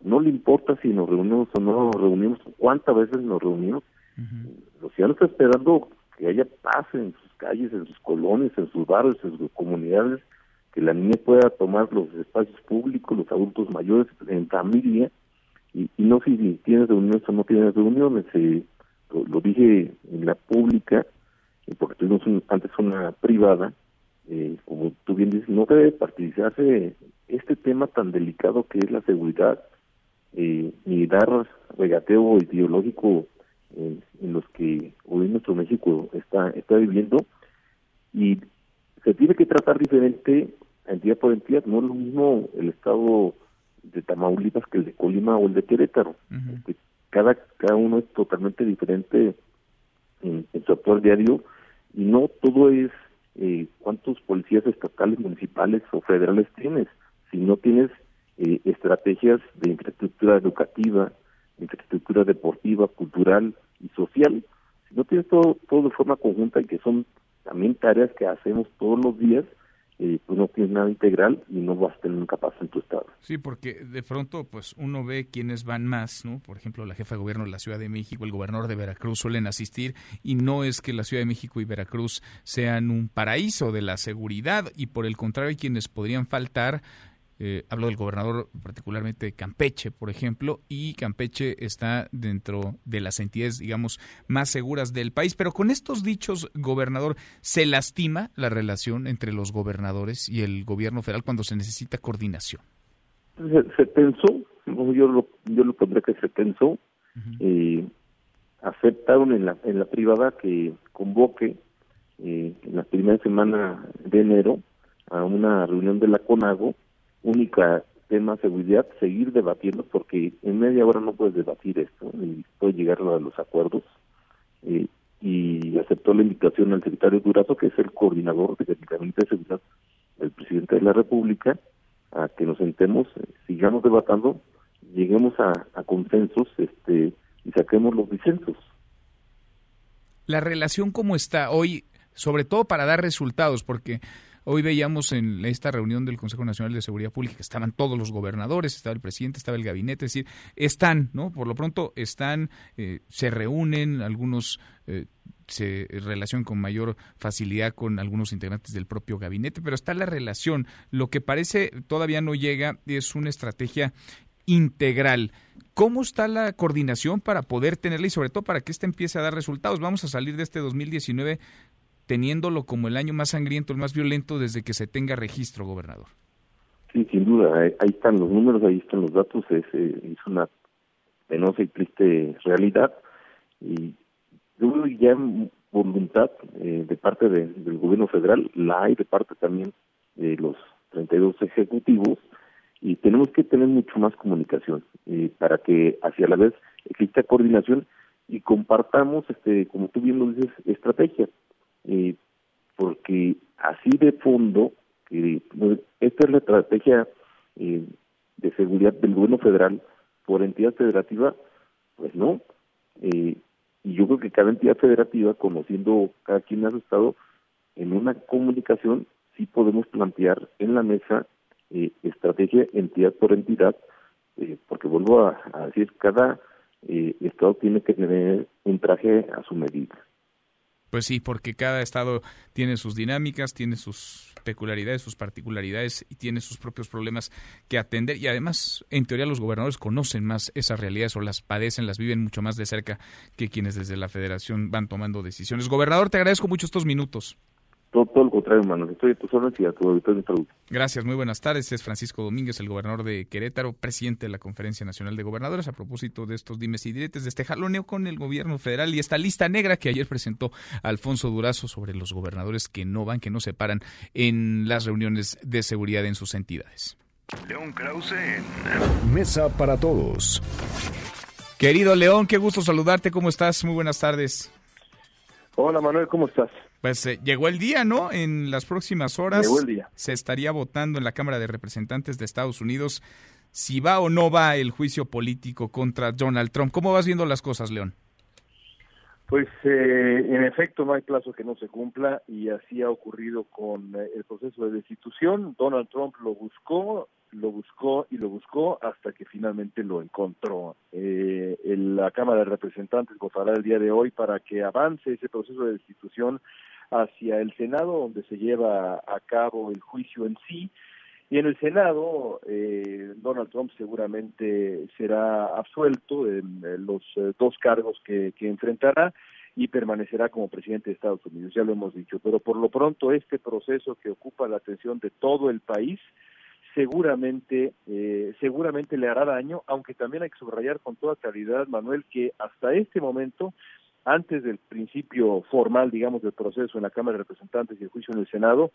no le importa si nos reunimos o no nos reunimos cuántas veces nos reunimos. Los ciudadanos están esperando que haya paz en sus calles en sus colonias en sus barrios en sus comunidades que la niña pueda tomar los espacios públicos, los adultos mayores en familia, y, no si tienes reuniones o no tienes reuniones. Eh, lo, dije en la pública, eh, porque tuvimos antes una privada, eh, como tú bien dices, no debe participarse este tema tan delicado que es la seguridad, ni dar regateo ideológico en los que hoy nuestro México está, está viviendo, y se tiene que tratar diferente entidad por entidad. No es lo mismo el estado de Tamaulipas que el de Colima o el de Querétaro. cada, cada uno es totalmente diferente en, su actual diario y no todo es eh, cuántos policías estatales, municipales o federales tienes, si no tienes eh, estrategias de infraestructura educativa, infraestructura deportiva, cultural y social, si no tienes todo, todo de forma conjunta y que son también tareas que hacemos todos los días, eh, pues no tienes nada integral y no vas a tener nunca paz en tu estado. Sí, porque de pronto pues uno ve quienes van más, ¿no? Por ejemplo, la jefa de gobierno de la Ciudad de México, el gobernador de Veracruz suelen asistir y no es que la Ciudad de México y Veracruz sean un paraíso de la seguridad y por el contrario hay quienes podrían faltar eh, hablo del gobernador particularmente de Campeche, por ejemplo, y Campeche está dentro de las entidades, digamos, más seguras del país. Pero con estos dichos, gobernador, ¿se lastima la relación entre los gobernadores y el gobierno federal cuando se necesita coordinación? Se, pensó, yo lo, yo lo pondré que se pensó, eh, aceptaron en la, en la privada que convoque eh, en la primera semana de enero a una reunión de la CONAGO única tema seguridad, seguir debatiendo, porque en media hora no puedes debatir esto y puede llegar a los acuerdos. Eh, y aceptó la invitación al secretario Durazo, que es el coordinador de Gabinete de Seguridad del presidente de la República, a que nos sentemos, eh, sigamos debatando, lleguemos a, a consensos este y saquemos los disensos. La relación cómo está hoy, sobre todo para dar resultados, porque Hoy veíamos en esta reunión del Consejo Nacional de Seguridad Pública que estaban todos los gobernadores, estaba el presidente, estaba el gabinete, es decir, están, ¿no? Por lo pronto están, eh, se reúnen, algunos eh, se relacionan con mayor facilidad con algunos integrantes del propio gabinete, pero está la relación. Lo que parece todavía no llega es una estrategia integral. ¿Cómo está la coordinación para poder tenerla y sobre todo para que ésta empiece a dar resultados? Vamos a salir de este 2019 teniéndolo como el año más sangriento, el más violento desde que se tenga registro, gobernador. Sí, sin duda, ahí, están los números, ahí están los datos, es, eh, es una penosa y triste realidad y yo creo que ya voluntad eh, de parte del gobierno federal, la hay de parte también de los 32 ejecutivos y tenemos que tener mucho más comunicación eh, para que hacia la vez exista coordinación y compartamos, este, como tú bien lo dices, estrategias eh, porque así de fondo, que esta es la estrategia eh, de seguridad del gobierno federal por entidad federativa, pues no. Eh, y yo creo que cada entidad federativa, conociendo cada quien ha estado en una comunicación, sí podemos plantear en la mesa eh, estrategia entidad por entidad, eh, porque vuelvo a, a decir, cada eh, estado tiene que tener un traje a su medida. Pues sí, porque cada estado tiene sus dinámicas, tiene sus peculiaridades, sus particularidades y tiene sus propios problemas que atender. Y además, en teoría, los gobernadores conocen más esas realidades o las padecen, las viven mucho más de cerca que quienes desde la federación van tomando decisiones. Gobernador, te agradezco mucho estos minutos. Contrario, Manuel, estoy a tus órdenes y a tu auditorio introductorio. Gracias, muy buenas tardes. Es Francisco Domínguez, el gobernador de Querétaro, presidente de la Conferencia Nacional de Gobernadores, a propósito de estos dimes y diretes, de este jaloneo con el gobierno federal y esta lista negra que ayer presentó Alfonso Durazo sobre los gobernadores que no van, que no se paran en las reuniones de seguridad en sus entidades. León Krause en Mesa para Todos. Querido León, qué gusto saludarte. ¿Cómo estás? Muy buenas tardes. Hola Manuel, ¿cómo estás? Pues eh, llegó el día, ¿no? En las próximas horas Llegó el día. se estaría votando en la Cámara de Representantes de Estados Unidos si va o no va el juicio político contra Donald Trump. ¿Cómo vas viendo las cosas, León? Pues eh, en efecto no hay plazo que no se cumpla y así ha ocurrido con eh, el proceso de destitución. Donald Trump lo buscó, lo buscó y lo buscó hasta que finalmente lo encontró. Eh, el- la Cámara de Representantes votará el día de hoy para que avance ese proceso de destitución hacia el Senado, donde se lleva a cabo el juicio en sí. Y en el Senado, eh, Donald Trump seguramente será absuelto en, eh, los eh, dos cargos que enfrentará y permanecerá como presidente de Estados Unidos, ya lo hemos dicho. Pero por lo pronto, este proceso que ocupa la atención de todo el país, seguramente, eh, seguramente le hará daño, aunque también hay que subrayar con toda claridad, Manuel, que hasta este momento antes del principio formal, digamos, del proceso en la Cámara de Representantes y el juicio en el Senado,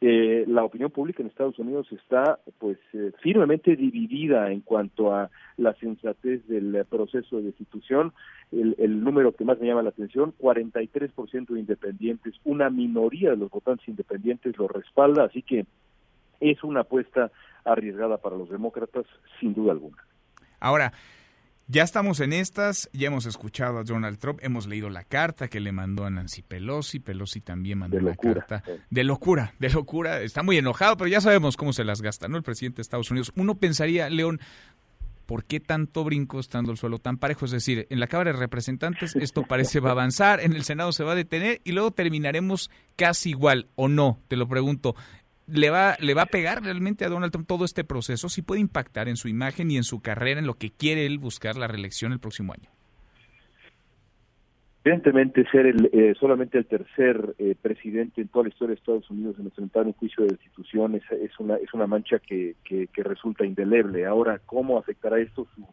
eh, la opinión pública en Estados Unidos está, pues, eh, firmemente dividida en cuanto a la sensatez del proceso de destitución. El, el número que más me llama la atención, 43% de independientes, una minoría de los votantes independientes lo respalda, así que es una apuesta arriesgada para los demócratas, sin duda alguna. Ahora, ya estamos en estas, ya hemos escuchado a Donald Trump, hemos leído la carta que le mandó a Nancy Pelosi, Pelosi también mandó locura, carta de locura, de locura, está muy enojado, pero ya sabemos cómo se las gasta, ¿no? El presidente de Estados Unidos. Uno pensaría, León, ¿por qué tanto brinco estando el suelo tan parejo? Es decir, en la Cámara de Representantes esto parece va a avanzar, en el Senado se va a detener y luego terminaremos casi igual, ¿o no? Te lo pregunto. ¿Le va, ¿Le va a pegar realmente a Donald Trump todo este proceso? ¿Sí puede impactar en su imagen y en su carrera, en lo que quiere él buscar la reelección el próximo año? Evidentemente, ser el, eh, solamente el tercer eh, presidente en toda la historia de Estados Unidos en enfrentar un juicio de destitución es, es una es una mancha que, que, resulta indeleble. Ahora, ¿cómo afectará esto su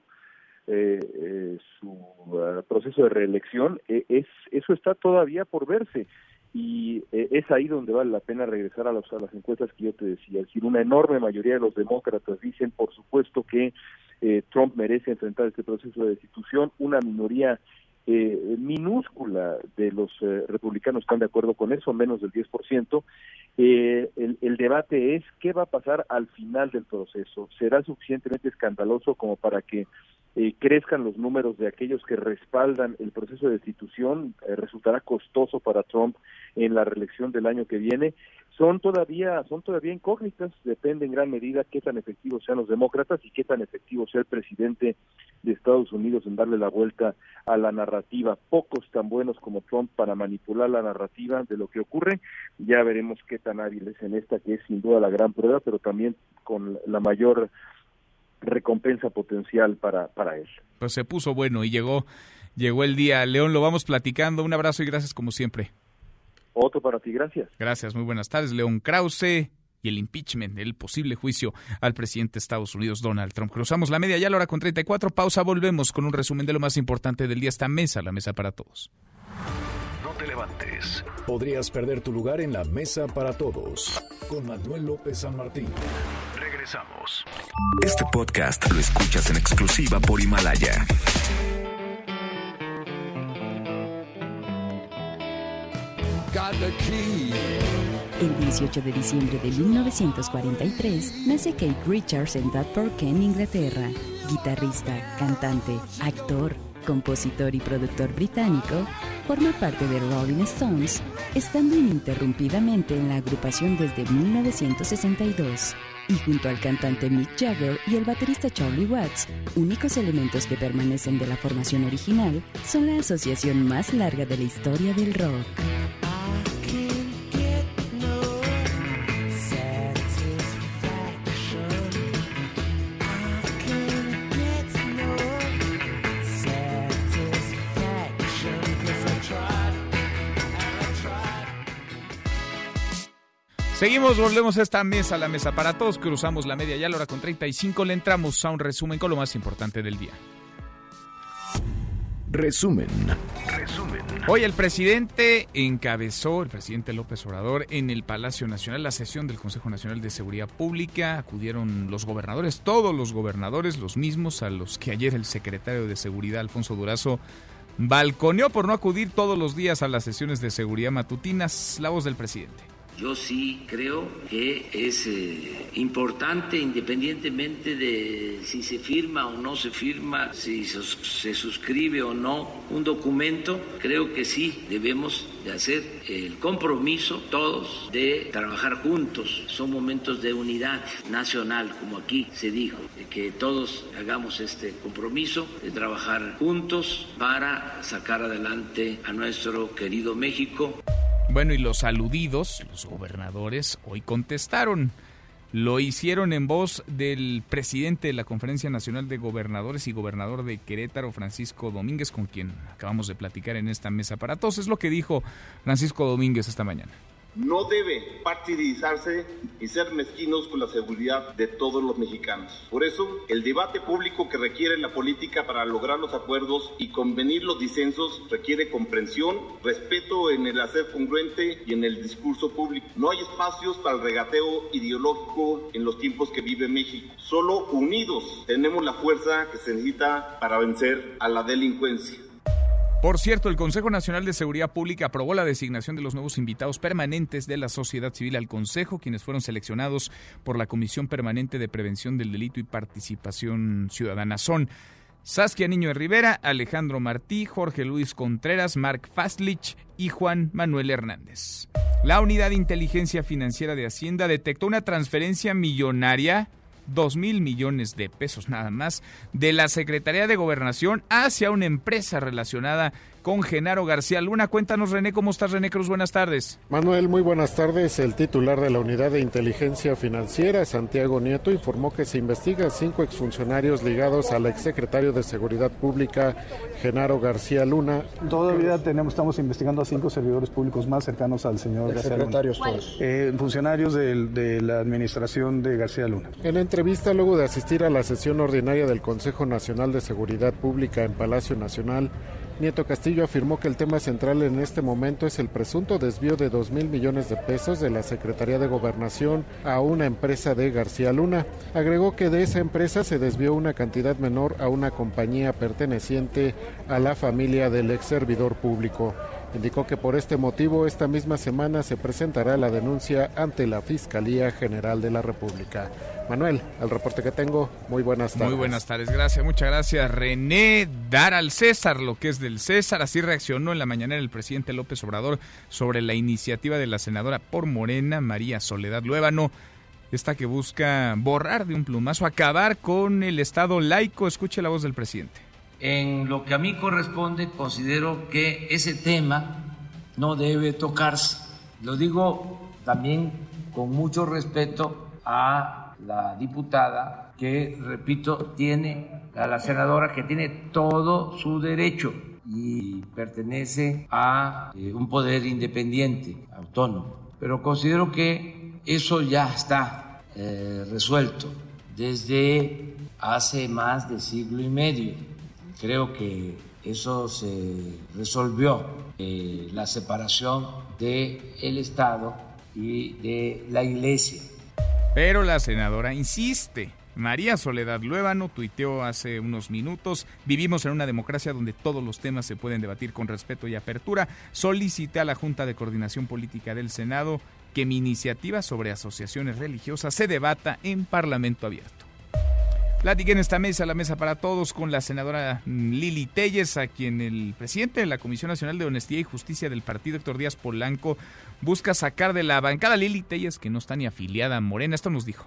eh, eh, su ah, proceso de reelección? Eh, es eso está todavía por verse y eh, es ahí donde vale la pena regresar a, los- a las encuestas que yo te decía. Es decir, una enorme mayoría de los demócratas dicen, por supuesto, que eh, Trump merece enfrentar este proceso de destitución. Una minoría eh, minúscula de los eh, republicanos están de acuerdo con eso, menos del 10%. Eh, el, el debate es qué va a pasar al final del proceso. ¿Será suficientemente escandaloso como para que eh, crezcan los números de aquellos que respaldan el proceso de destitución? Eh, ¿Resultará costoso para Trump en la reelección del año que viene? Son todavía, son todavía incógnitas, depende en gran medida qué tan efectivos sean los demócratas y qué tan efectivo sea el presidente de Estados Unidos en darle la vuelta a la narrativa. Pocos tan buenos como Trump para manipular la narrativa de lo que ocurre. Ya veremos qué tan hábil es en esta, que es sin duda la gran prueba, pero también con la mayor recompensa potencial para, para él. Pues se puso bueno y llegó, llegó el día. León, lo vamos platicando. Un abrazo y gracias como siempre. Otro para ti, gracias. Gracias, muy buenas tardes. León Krause y el impeachment, el posible juicio al presidente de Estados Unidos, Donald Trump. Cruzamos la media ya a la hora con 34. Pausa, volvemos con un resumen de lo más importante del día. Esta mesa, la mesa para todos. No te levantes. Podrías perder tu lugar en la mesa para todos. Con Manuel López San Martín. Regresamos. Este podcast lo escuchas en exclusiva por Himalaya. El 18 de diciembre de 1943 nace Kate Richards en Dartford, Kent, Inglaterra. Guitarrista, cantante, actor, compositor y productor británico, forma parte de Rolling Stones, estando ininterrumpidamente en la agrupación desde 1962. Y junto al cantante Mick Jagger y el baterista Charlie Watts, únicos elementos que permanecen de la formación original, son la asociación más larga de la historia del rock. Seguimos, volvemos a esta mesa, la mesa para todos, cruzamos la media ya a la hora con 35, le entramos a un resumen con lo más importante del día. Resumen. Resumen. Hoy el presidente encabezó, el presidente López Obrador, en el Palacio Nacional la sesión del Consejo Nacional de Seguridad Pública. Acudieron los gobernadores, todos los gobernadores, los mismos a los que ayer el secretario de Seguridad, Alfonso Durazo, balconeó por no acudir todos los días a las sesiones de seguridad matutinas. La voz del presidente. Yo sí creo que es eh, importante, independientemente de si se firma o no se firma, si se suscribe o no un documento, creo que sí debemos de hacer el compromiso todos de trabajar juntos. Son momentos de unidad nacional, como aquí se dijo, de que todos hagamos este compromiso de trabajar juntos para sacar adelante a nuestro querido México. Bueno, y los aludidos, los gobernadores, hoy contestaron. Lo hicieron en voz del presidente de la Conferencia Nacional de Gobernadores y gobernador de Querétaro, Francisco Domínguez, con quien acabamos de platicar en esta mesa para todos. Es lo que dijo Francisco Domínguez esta mañana. No debe partidizarse y ser mezquinos con la seguridad de todos los mexicanos. Por eso, el debate público que requiere la política para lograr los acuerdos y convenir los disensos requiere comprensión, respeto en el hacer congruente y en el discurso público. No hay espacios para el regateo ideológico en los tiempos que vive México. Solo unidos tenemos la fuerza que se necesita para vencer a la delincuencia. Por cierto, el Consejo Nacional de Seguridad Pública aprobó la designación de los nuevos invitados permanentes de la sociedad civil al Consejo, quienes fueron seleccionados por la Comisión Permanente de Prevención del Delito y Participación Ciudadana. Son Saskia Niño de Rivera, Alejandro Martí, Jorge Luis Contreras, Mark Fastlich y Juan Manuel Hernández. La Unidad de Inteligencia Financiera de Hacienda detectó una transferencia millonaria 2 mil millones de pesos nada más de la Secretaría de Gobernación hacia una empresa relacionada con Genaro García Luna. Cuéntanos, René, ¿cómo estás, René Cruz? Buenas tardes. Manuel, muy buenas tardes. El titular de la Unidad de Inteligencia Financiera, Santiago Nieto, informó que se investiga a cinco exfuncionarios ligados al exsecretario de Seguridad Pública, Genaro García Luna. Todavía tenemos, estamos investigando a cinco servidores públicos más cercanos al señor García Luna. Secretarios todos. Eh, funcionarios del- de la administración de García Luna. En entrevista luego de asistir a la sesión ordinaria del Consejo Nacional de Seguridad Pública en Palacio Nacional, Nieto Castillo afirmó que el tema central en este momento es el presunto desvío de 2 mil millones de pesos de la Secretaría de Gobernación a una empresa de García Luna. Agregó que de esa empresa se desvió una cantidad menor a una compañía perteneciente a la familia del ex servidor público. Indicó que por este motivo esta misma semana se presentará la denuncia ante la Fiscalía General de la República. Manuel, el reporte que tengo, muy buenas tardes. Muy buenas tardes, gracias, muchas gracias. René, dar al César lo que es del César. Así reaccionó en la mañana el presidente López Obrador sobre la iniciativa de la senadora por Morena, María Soledad Luébano. Esta que busca borrar de un plumazo, acabar con el Estado laico. Escuche la voz del presidente. En lo que a mí corresponde, considero que ese tema no debe tocarse. Lo digo también con mucho respeto a la diputada que, repito, tiene, a la senadora que tiene todo su derecho y pertenece a eh, un poder independiente, autónomo. Pero considero que eso ya está eh, resuelto desde hace más de siglo y medio. Creo que eso se resolvió, eh, la separación del el Estado y de la Iglesia. Pero la senadora insiste. María Soledad Luébano tuiteó hace unos minutos, vivimos en una democracia donde todos los temas se pueden debatir con respeto y apertura. Solicité a la Junta de Coordinación Política del Senado que mi iniciativa sobre asociaciones religiosas se debata en Parlamento abierto. Platiqué en esta mesa, la mesa para todos, con la senadora Lili Telles, a quien el presidente de la Comisión Nacional de Honestidad y Justicia del partido, Héctor Díaz Polanco, busca sacar de la bancada Lili Telles, que no está ni afiliada a Morena. Esto nos dijo.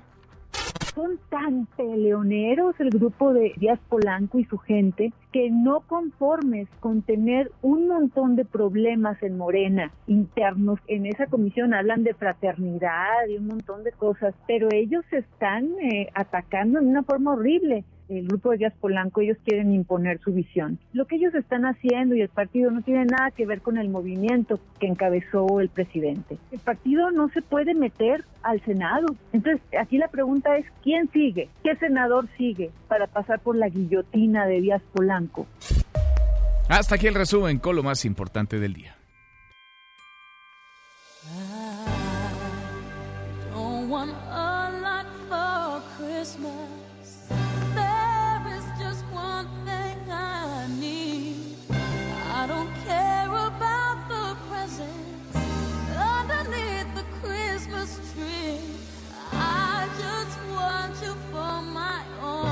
Son tan peleoneros el grupo de Díaz Polanco y su gente que no conformes con tener un montón de problemas en Morena internos, en esa comisión hablan de fraternidad y un montón de cosas, pero ellos están eh, atacando en una forma horrible el grupo de Díaz Polanco, ellos quieren imponer su visión. Lo que ellos están haciendo y el partido no tiene nada que ver con el movimiento que encabezó el presidente. El partido no se puede meter al Senado. Entonces, aquí la pregunta es, ¿quién sigue? ¿Qué senador sigue para pasar por la guillotina de Díaz Polanco? Hasta aquí el resumen con lo más importante del día. I just want you for my own,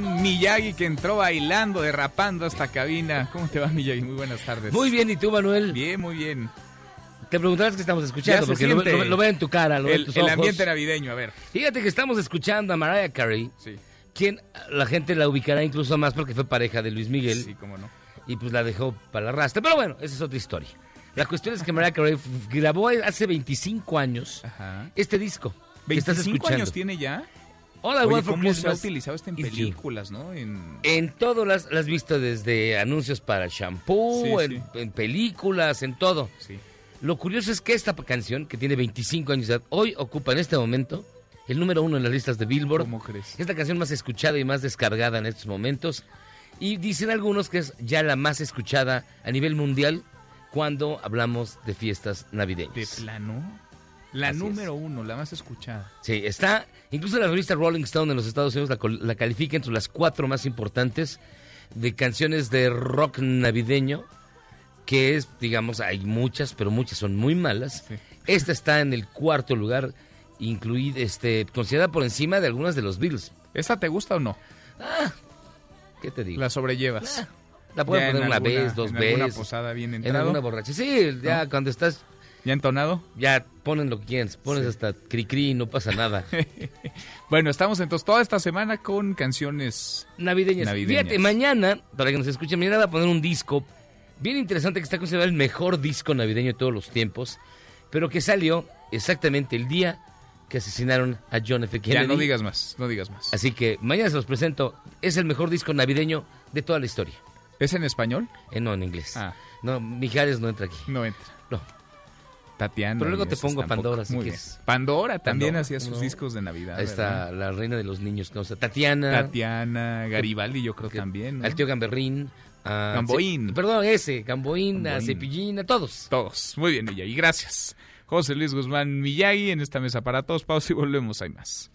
Miyagi que entró bailando, derrapando a esta cabina. ¿Cómo te va Miyagi? Muy buenas tardes. Muy bien, ¿y tú, Manuel? Bien, muy bien. Te preguntarás qué estamos escuchando, porque lo, lo- lo veo en tu cara, lo veo en el, tus el ojos. ambiente navideño, a ver. Fíjate que estamos escuchando a Mariah Carey, quien la gente la ubicará incluso más porque fue pareja de Luis Miguel. Sí, cómo no. Y pues la dejó para la rastra. Pero bueno, esa es otra historia. La cuestión es que Mariah Carey grabó hace 25 años este disco. que estás 25 escuchando. años tiene ya. All I Oye, Want for ¿cómo se ha utilizado esto en películas, no? En... En todo las, las has visto desde anuncios para shampoo, Sí, en, en películas, en todo. Lo curioso es que esta canción, que tiene 25 años de edad, hoy ocupa en este momento el número uno en las listas de Billboard. ¿Cómo crees? Es la canción más escuchada y más descargada en estos momentos. Y dicen algunos que es ya la más escuchada a nivel mundial cuando hablamos de fiestas navideñas. De plano. La Así es. número uno, la más escuchada. Sí, está. Incluso la revista Rolling Stone en los Estados Unidos la, califica entre las cuatro más importantes de canciones de rock navideño. Que es, digamos, hay muchas, pero muchas son muy malas. Esta está en el cuarto lugar, incluida, este, considerada por encima de algunas de los Beatles. ¿Esta te gusta o no? Ah, ¿qué te digo? La sobrellevas. Ah, La en poner una alguna- vez, dos en veces. alguna posada bien En entrado. alguna borracha. Sí, ya ¿No? cuando estás... ¿Ya entonado? Ya ponen lo que quieras. Pones hasta cri-cri y no pasa nada. Bueno, estamos entonces toda esta semana con canciones navideñas. navideñas. Fíjate, mañana, para que nos escuchen, mañana va a poner un disco bien interesante que está considerado el mejor disco navideño de todos los tiempos, pero que salió exactamente el día que asesinaron a John F. Kennedy. Ya no digas más, no digas más. Así que mañana se los presento. Es el mejor disco navideño de toda la historia. ¿Es en español? Eh, no, en inglés. Ah. No, Mijares no entra aquí. No entra. No. Tatiana. Pero luego te pongo tampoco. Pandora, si Muy quieres. bien. Pandora también Pandora, hacía sus ¿no? discos de Navidad. Ahí está ¿verdad? la reina de los niños, ¿no? O sea, Tatiana. Tatiana, Garibaldi, yo creo también. ¿no? Al tío Gamberrín. a Gamboín. Perdón, ese, Gamboín, a Gamboín. Cepillín, a todos. Todos. Muy bien, Miyagi. Gracias. José Luis Guzmán Miyagi en esta mesa para todos. Pausa y volvemos. Hay más.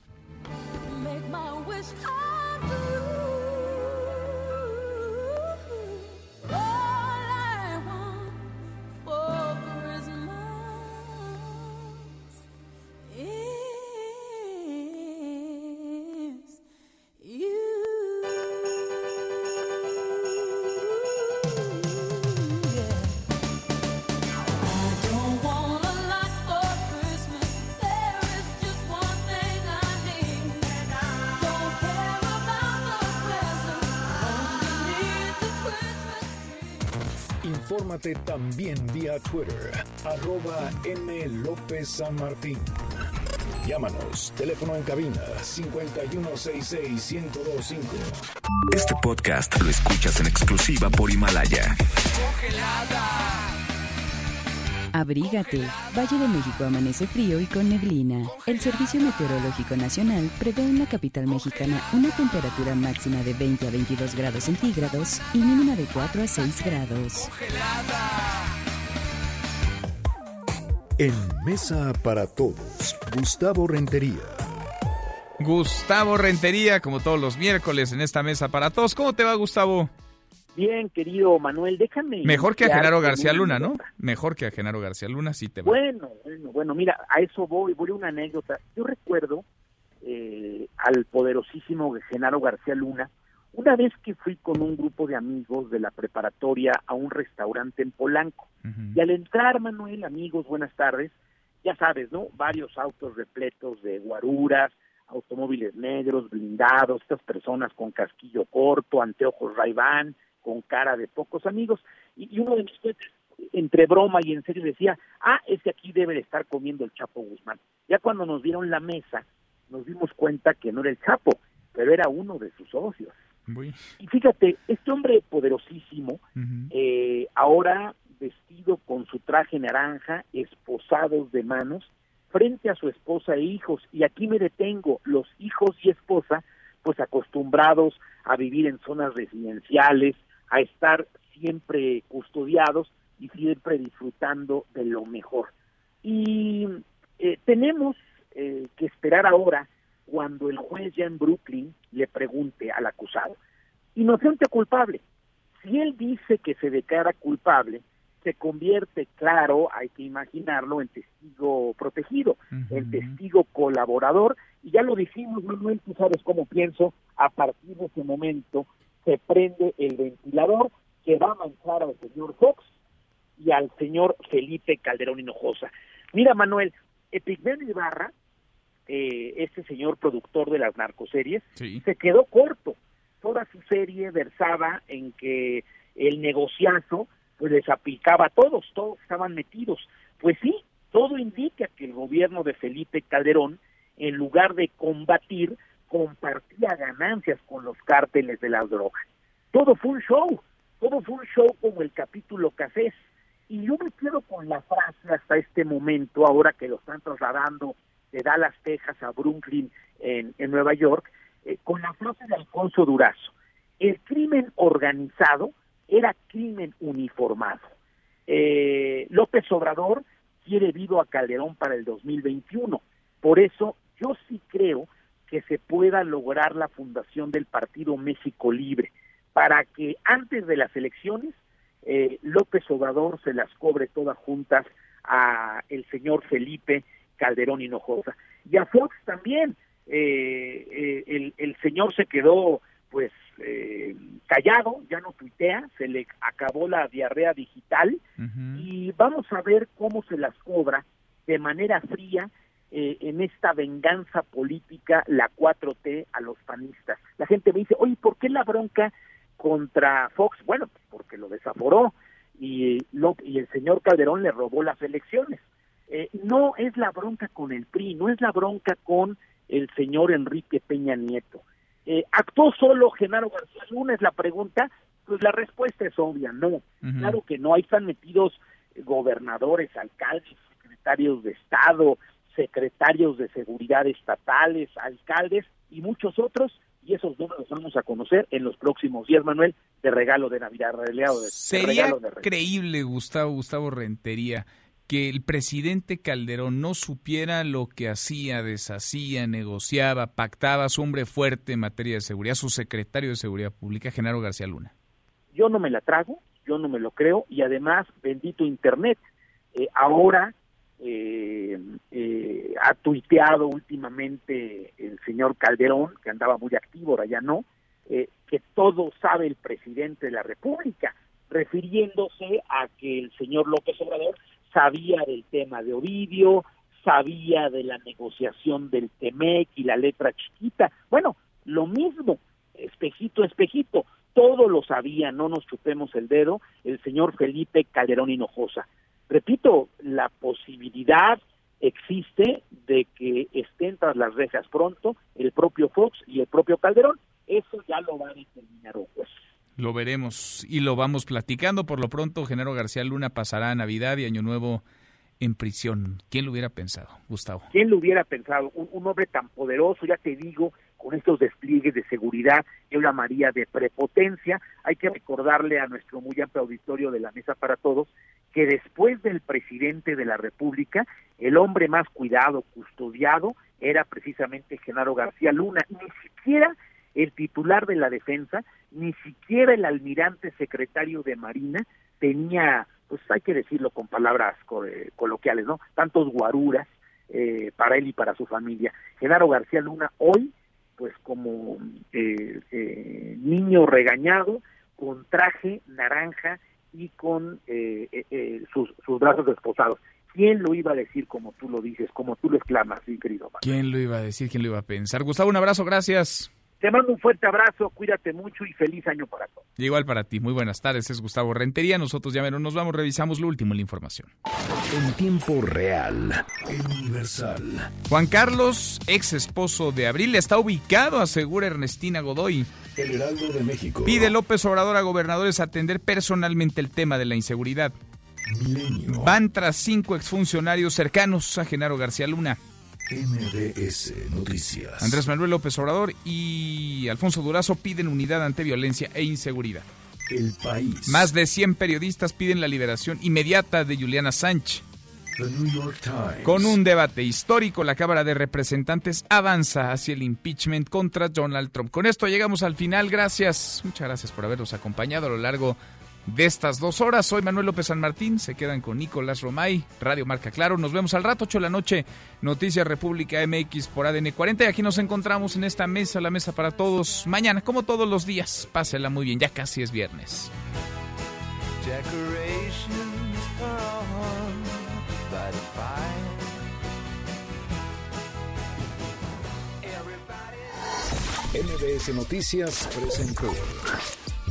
Infórmate también vía Twitter, arroba M. López San Martín. Llámanos, teléfono en cabina 5166-1025. Este podcast lo escuchas en exclusiva por Himalaya. Abrígate. Valle de México amanece frío y con neblina. El Servicio Meteorológico Nacional prevé en la capital mexicana una temperatura máxima de 20 a 22 grados centígrados y mínima de 4 a 6 grados. En Mesa para Todos, Gustavo Rentería. Gustavo Rentería, como todos los miércoles en esta mesa para todos. ¿Cómo te va, Gustavo? Bien, querido Manuel, déjame. Mejor que a Genaro García una Luna, ¿no? Mejor que a Genaro García Luna, sí te va. Bueno, bueno, bueno, mira, a eso voy, voy a una anécdota. Yo recuerdo eh, al poderosísimo Genaro García Luna, una vez que fui con un grupo de amigos de la preparatoria a un restaurante en Polanco. Y al entrar, Manuel, amigos, buenas tardes, ya sabes, ¿no? Varios autos repletos de guaruras, automóviles negros, blindados, estas personas con casquillo corto, anteojos ray con cara de pocos amigos. Y, y uno de mis entre broma y en serio, decía, ah, ese aquí debe de estar comiendo el Chapo Guzmán. Ya cuando nos dieron la mesa, nos dimos cuenta que no era el Chapo, pero era uno de sus socios. Y fíjate, este hombre poderosísimo, eh, ahora vestido con su traje naranja, esposados de manos, frente a su esposa e hijos. Y aquí me detengo, los hijos y esposa, pues acostumbrados a vivir en zonas residenciales, a estar siempre custodiados y siempre disfrutando de lo mejor. Y eh, tenemos eh, que esperar ahora cuando el juez ya en Brooklyn le pregunte al acusado, inocente o culpable. Si él dice que se declara culpable, se convierte, claro, hay que imaginarlo, en testigo protegido, en testigo colaborador, y ya lo dijimos, Manuel, tú sabes cómo pienso, a partir de ese momento se prende el ventilador que va a manchar al señor Fox y al señor Felipe Calderón Hinojosa. Mira, Manuel, Epigmenio Ibarra, eh, este señor productor de las narcoseries, se quedó corto. Toda su serie versaba en que el negociazo pues les aplicaba a todos, todos estaban metidos. Pues sí, todo indica que el gobierno de Felipe Calderón, en lugar de combatir, compartía ganancias con los cárteles de las drogas. Todo fue un show, todo fue un show como el capítulo Cafés. Y yo me quedo con la frase hasta este momento, ahora que lo están trasladando de Dallas, Texas a Brooklyn, en, Nueva York, eh, con la frase de Alfonso Durazo. El crimen organizado era crimen uniformado. Eh, López Obrador quiere vivo a Calderón para el 2021. Por eso yo sí creo que se pueda lograr la fundación del Partido México Libre para que antes de las elecciones eh, López Obrador se las cobre todas juntas a el señor Felipe Calderón Hinojosa. Y a Fox también. Eh, eh, el, el señor se quedó pues eh, callado, ya no tuitea, se le acabó la diarrea digital y vamos a ver cómo se las cobra de manera fría eh, en esta venganza política la 4T a los panistas. La gente me dice, oye, ¿por qué la bronca contra Fox? Bueno, pues porque lo desaforó y, lo, y el señor Calderón le robó las elecciones. Eh, no es la bronca con el PRI, no es la bronca con el señor Enrique Peña Nieto. Eh, ¿Actuó solo Genaro García Luna? Es la pregunta. Pues la respuesta es obvia, no. Claro que no. Ahí están metidos gobernadores, alcaldes, secretarios de Estado, secretarios de seguridad estatales, alcaldes y muchos otros. Y esos nombres los vamos a conocer en los próximos días, Manuel, de regalo de Navidad, regalo de, de Sería regalo de creíble, Gustavo, Gustavo Rentería, que el presidente Calderón no supiera lo que hacía, deshacía, negociaba, pactaba su hombre fuerte en materia de seguridad, su secretario de Seguridad Pública, Genaro García Luna. Yo no me la trago, yo no me lo creo y además, bendito Internet, eh, ahora eh, eh, ha tuiteado últimamente el señor Calderón, que andaba muy activo, ahora ya no, eh, que todo sabe el presidente de la República, refiriéndose a que el señor López Obrador sabía del tema de Ovidio, sabía de la negociación del TEMEC y la letra chiquita. Bueno, lo mismo, espejito, espejito, todo lo sabía, no nos chupemos el dedo, el señor Felipe Calderón Hinojosa. Repito, la posibilidad existe de que estén tras las rejas pronto el propio Fox y el propio Calderón. Eso ya lo va a determinar un juez. Lo veremos y lo vamos platicando. Por lo pronto, Genaro García Luna pasará Navidad y Año Nuevo en prisión. ¿Quién lo hubiera pensado, Gustavo? ¿Quién lo hubiera pensado? Un, un hombre tan poderoso, ya te digo, con estos despliegues de seguridad, yo llamaría de prepotencia. Hay que recordarle a nuestro muy amplio auditorio de la Mesa para Todos que después del presidente de la República, el hombre más cuidado, custodiado, era precisamente Genaro García Luna. Ni siquiera el titular de la defensa, ni siquiera el almirante secretario de Marina tenía, pues hay que decirlo con palabras eh, coloquiales, ¿no? Tantos guaruras eh, para él y para su familia. Genaro García Luna hoy, pues como eh, niño regañado, con traje naranja y con sus, sus brazos esposados. ¿Quién lo iba a decir como tú lo dices, como tú lo exclamas, sí, querido? ¿Quién lo iba a decir? ¿Quién lo iba a pensar? Gustavo, un abrazo, gracias. Te mando un fuerte abrazo, cuídate mucho y feliz año para todos. Igual para ti, muy buenas tardes, es Gustavo Rentería, nosotros ya menos nos vamos, revisamos lo último en la información. En tiempo real, universal. Juan Carlos, ex esposo de Abril, está ubicado, asegura Ernestina Godoy. El Heraldo de México. Pide López Obrador a gobernadores atender personalmente el tema de la inseguridad. Milenio. Van tras cinco exfuncionarios cercanos a Genaro García Luna. MBS Noticias. Andrés Manuel López Obrador y Alfonso Durazo piden unidad ante violencia e inseguridad. El país. Más de 100 periodistas piden la liberación inmediata de Juliana Sánchez. The New York Times. Con un debate histórico, la Cámara de Representantes avanza hacia el impeachment contra Donald Trump. Con esto llegamos al final. Gracias. Muchas gracias por habernos acompañado a lo largo de estas dos horas. Soy Manuel López San Martín. Se quedan con Nicolás Romay, Radio Marca Claro. Nos vemos al rato, 8 de la noche. Noticias República MX por ADN 40. Y aquí nos encontramos en esta mesa, la mesa para todos. Mañana, como todos los días. Pásela muy bien, ya casi es viernes. MBS Noticias presentó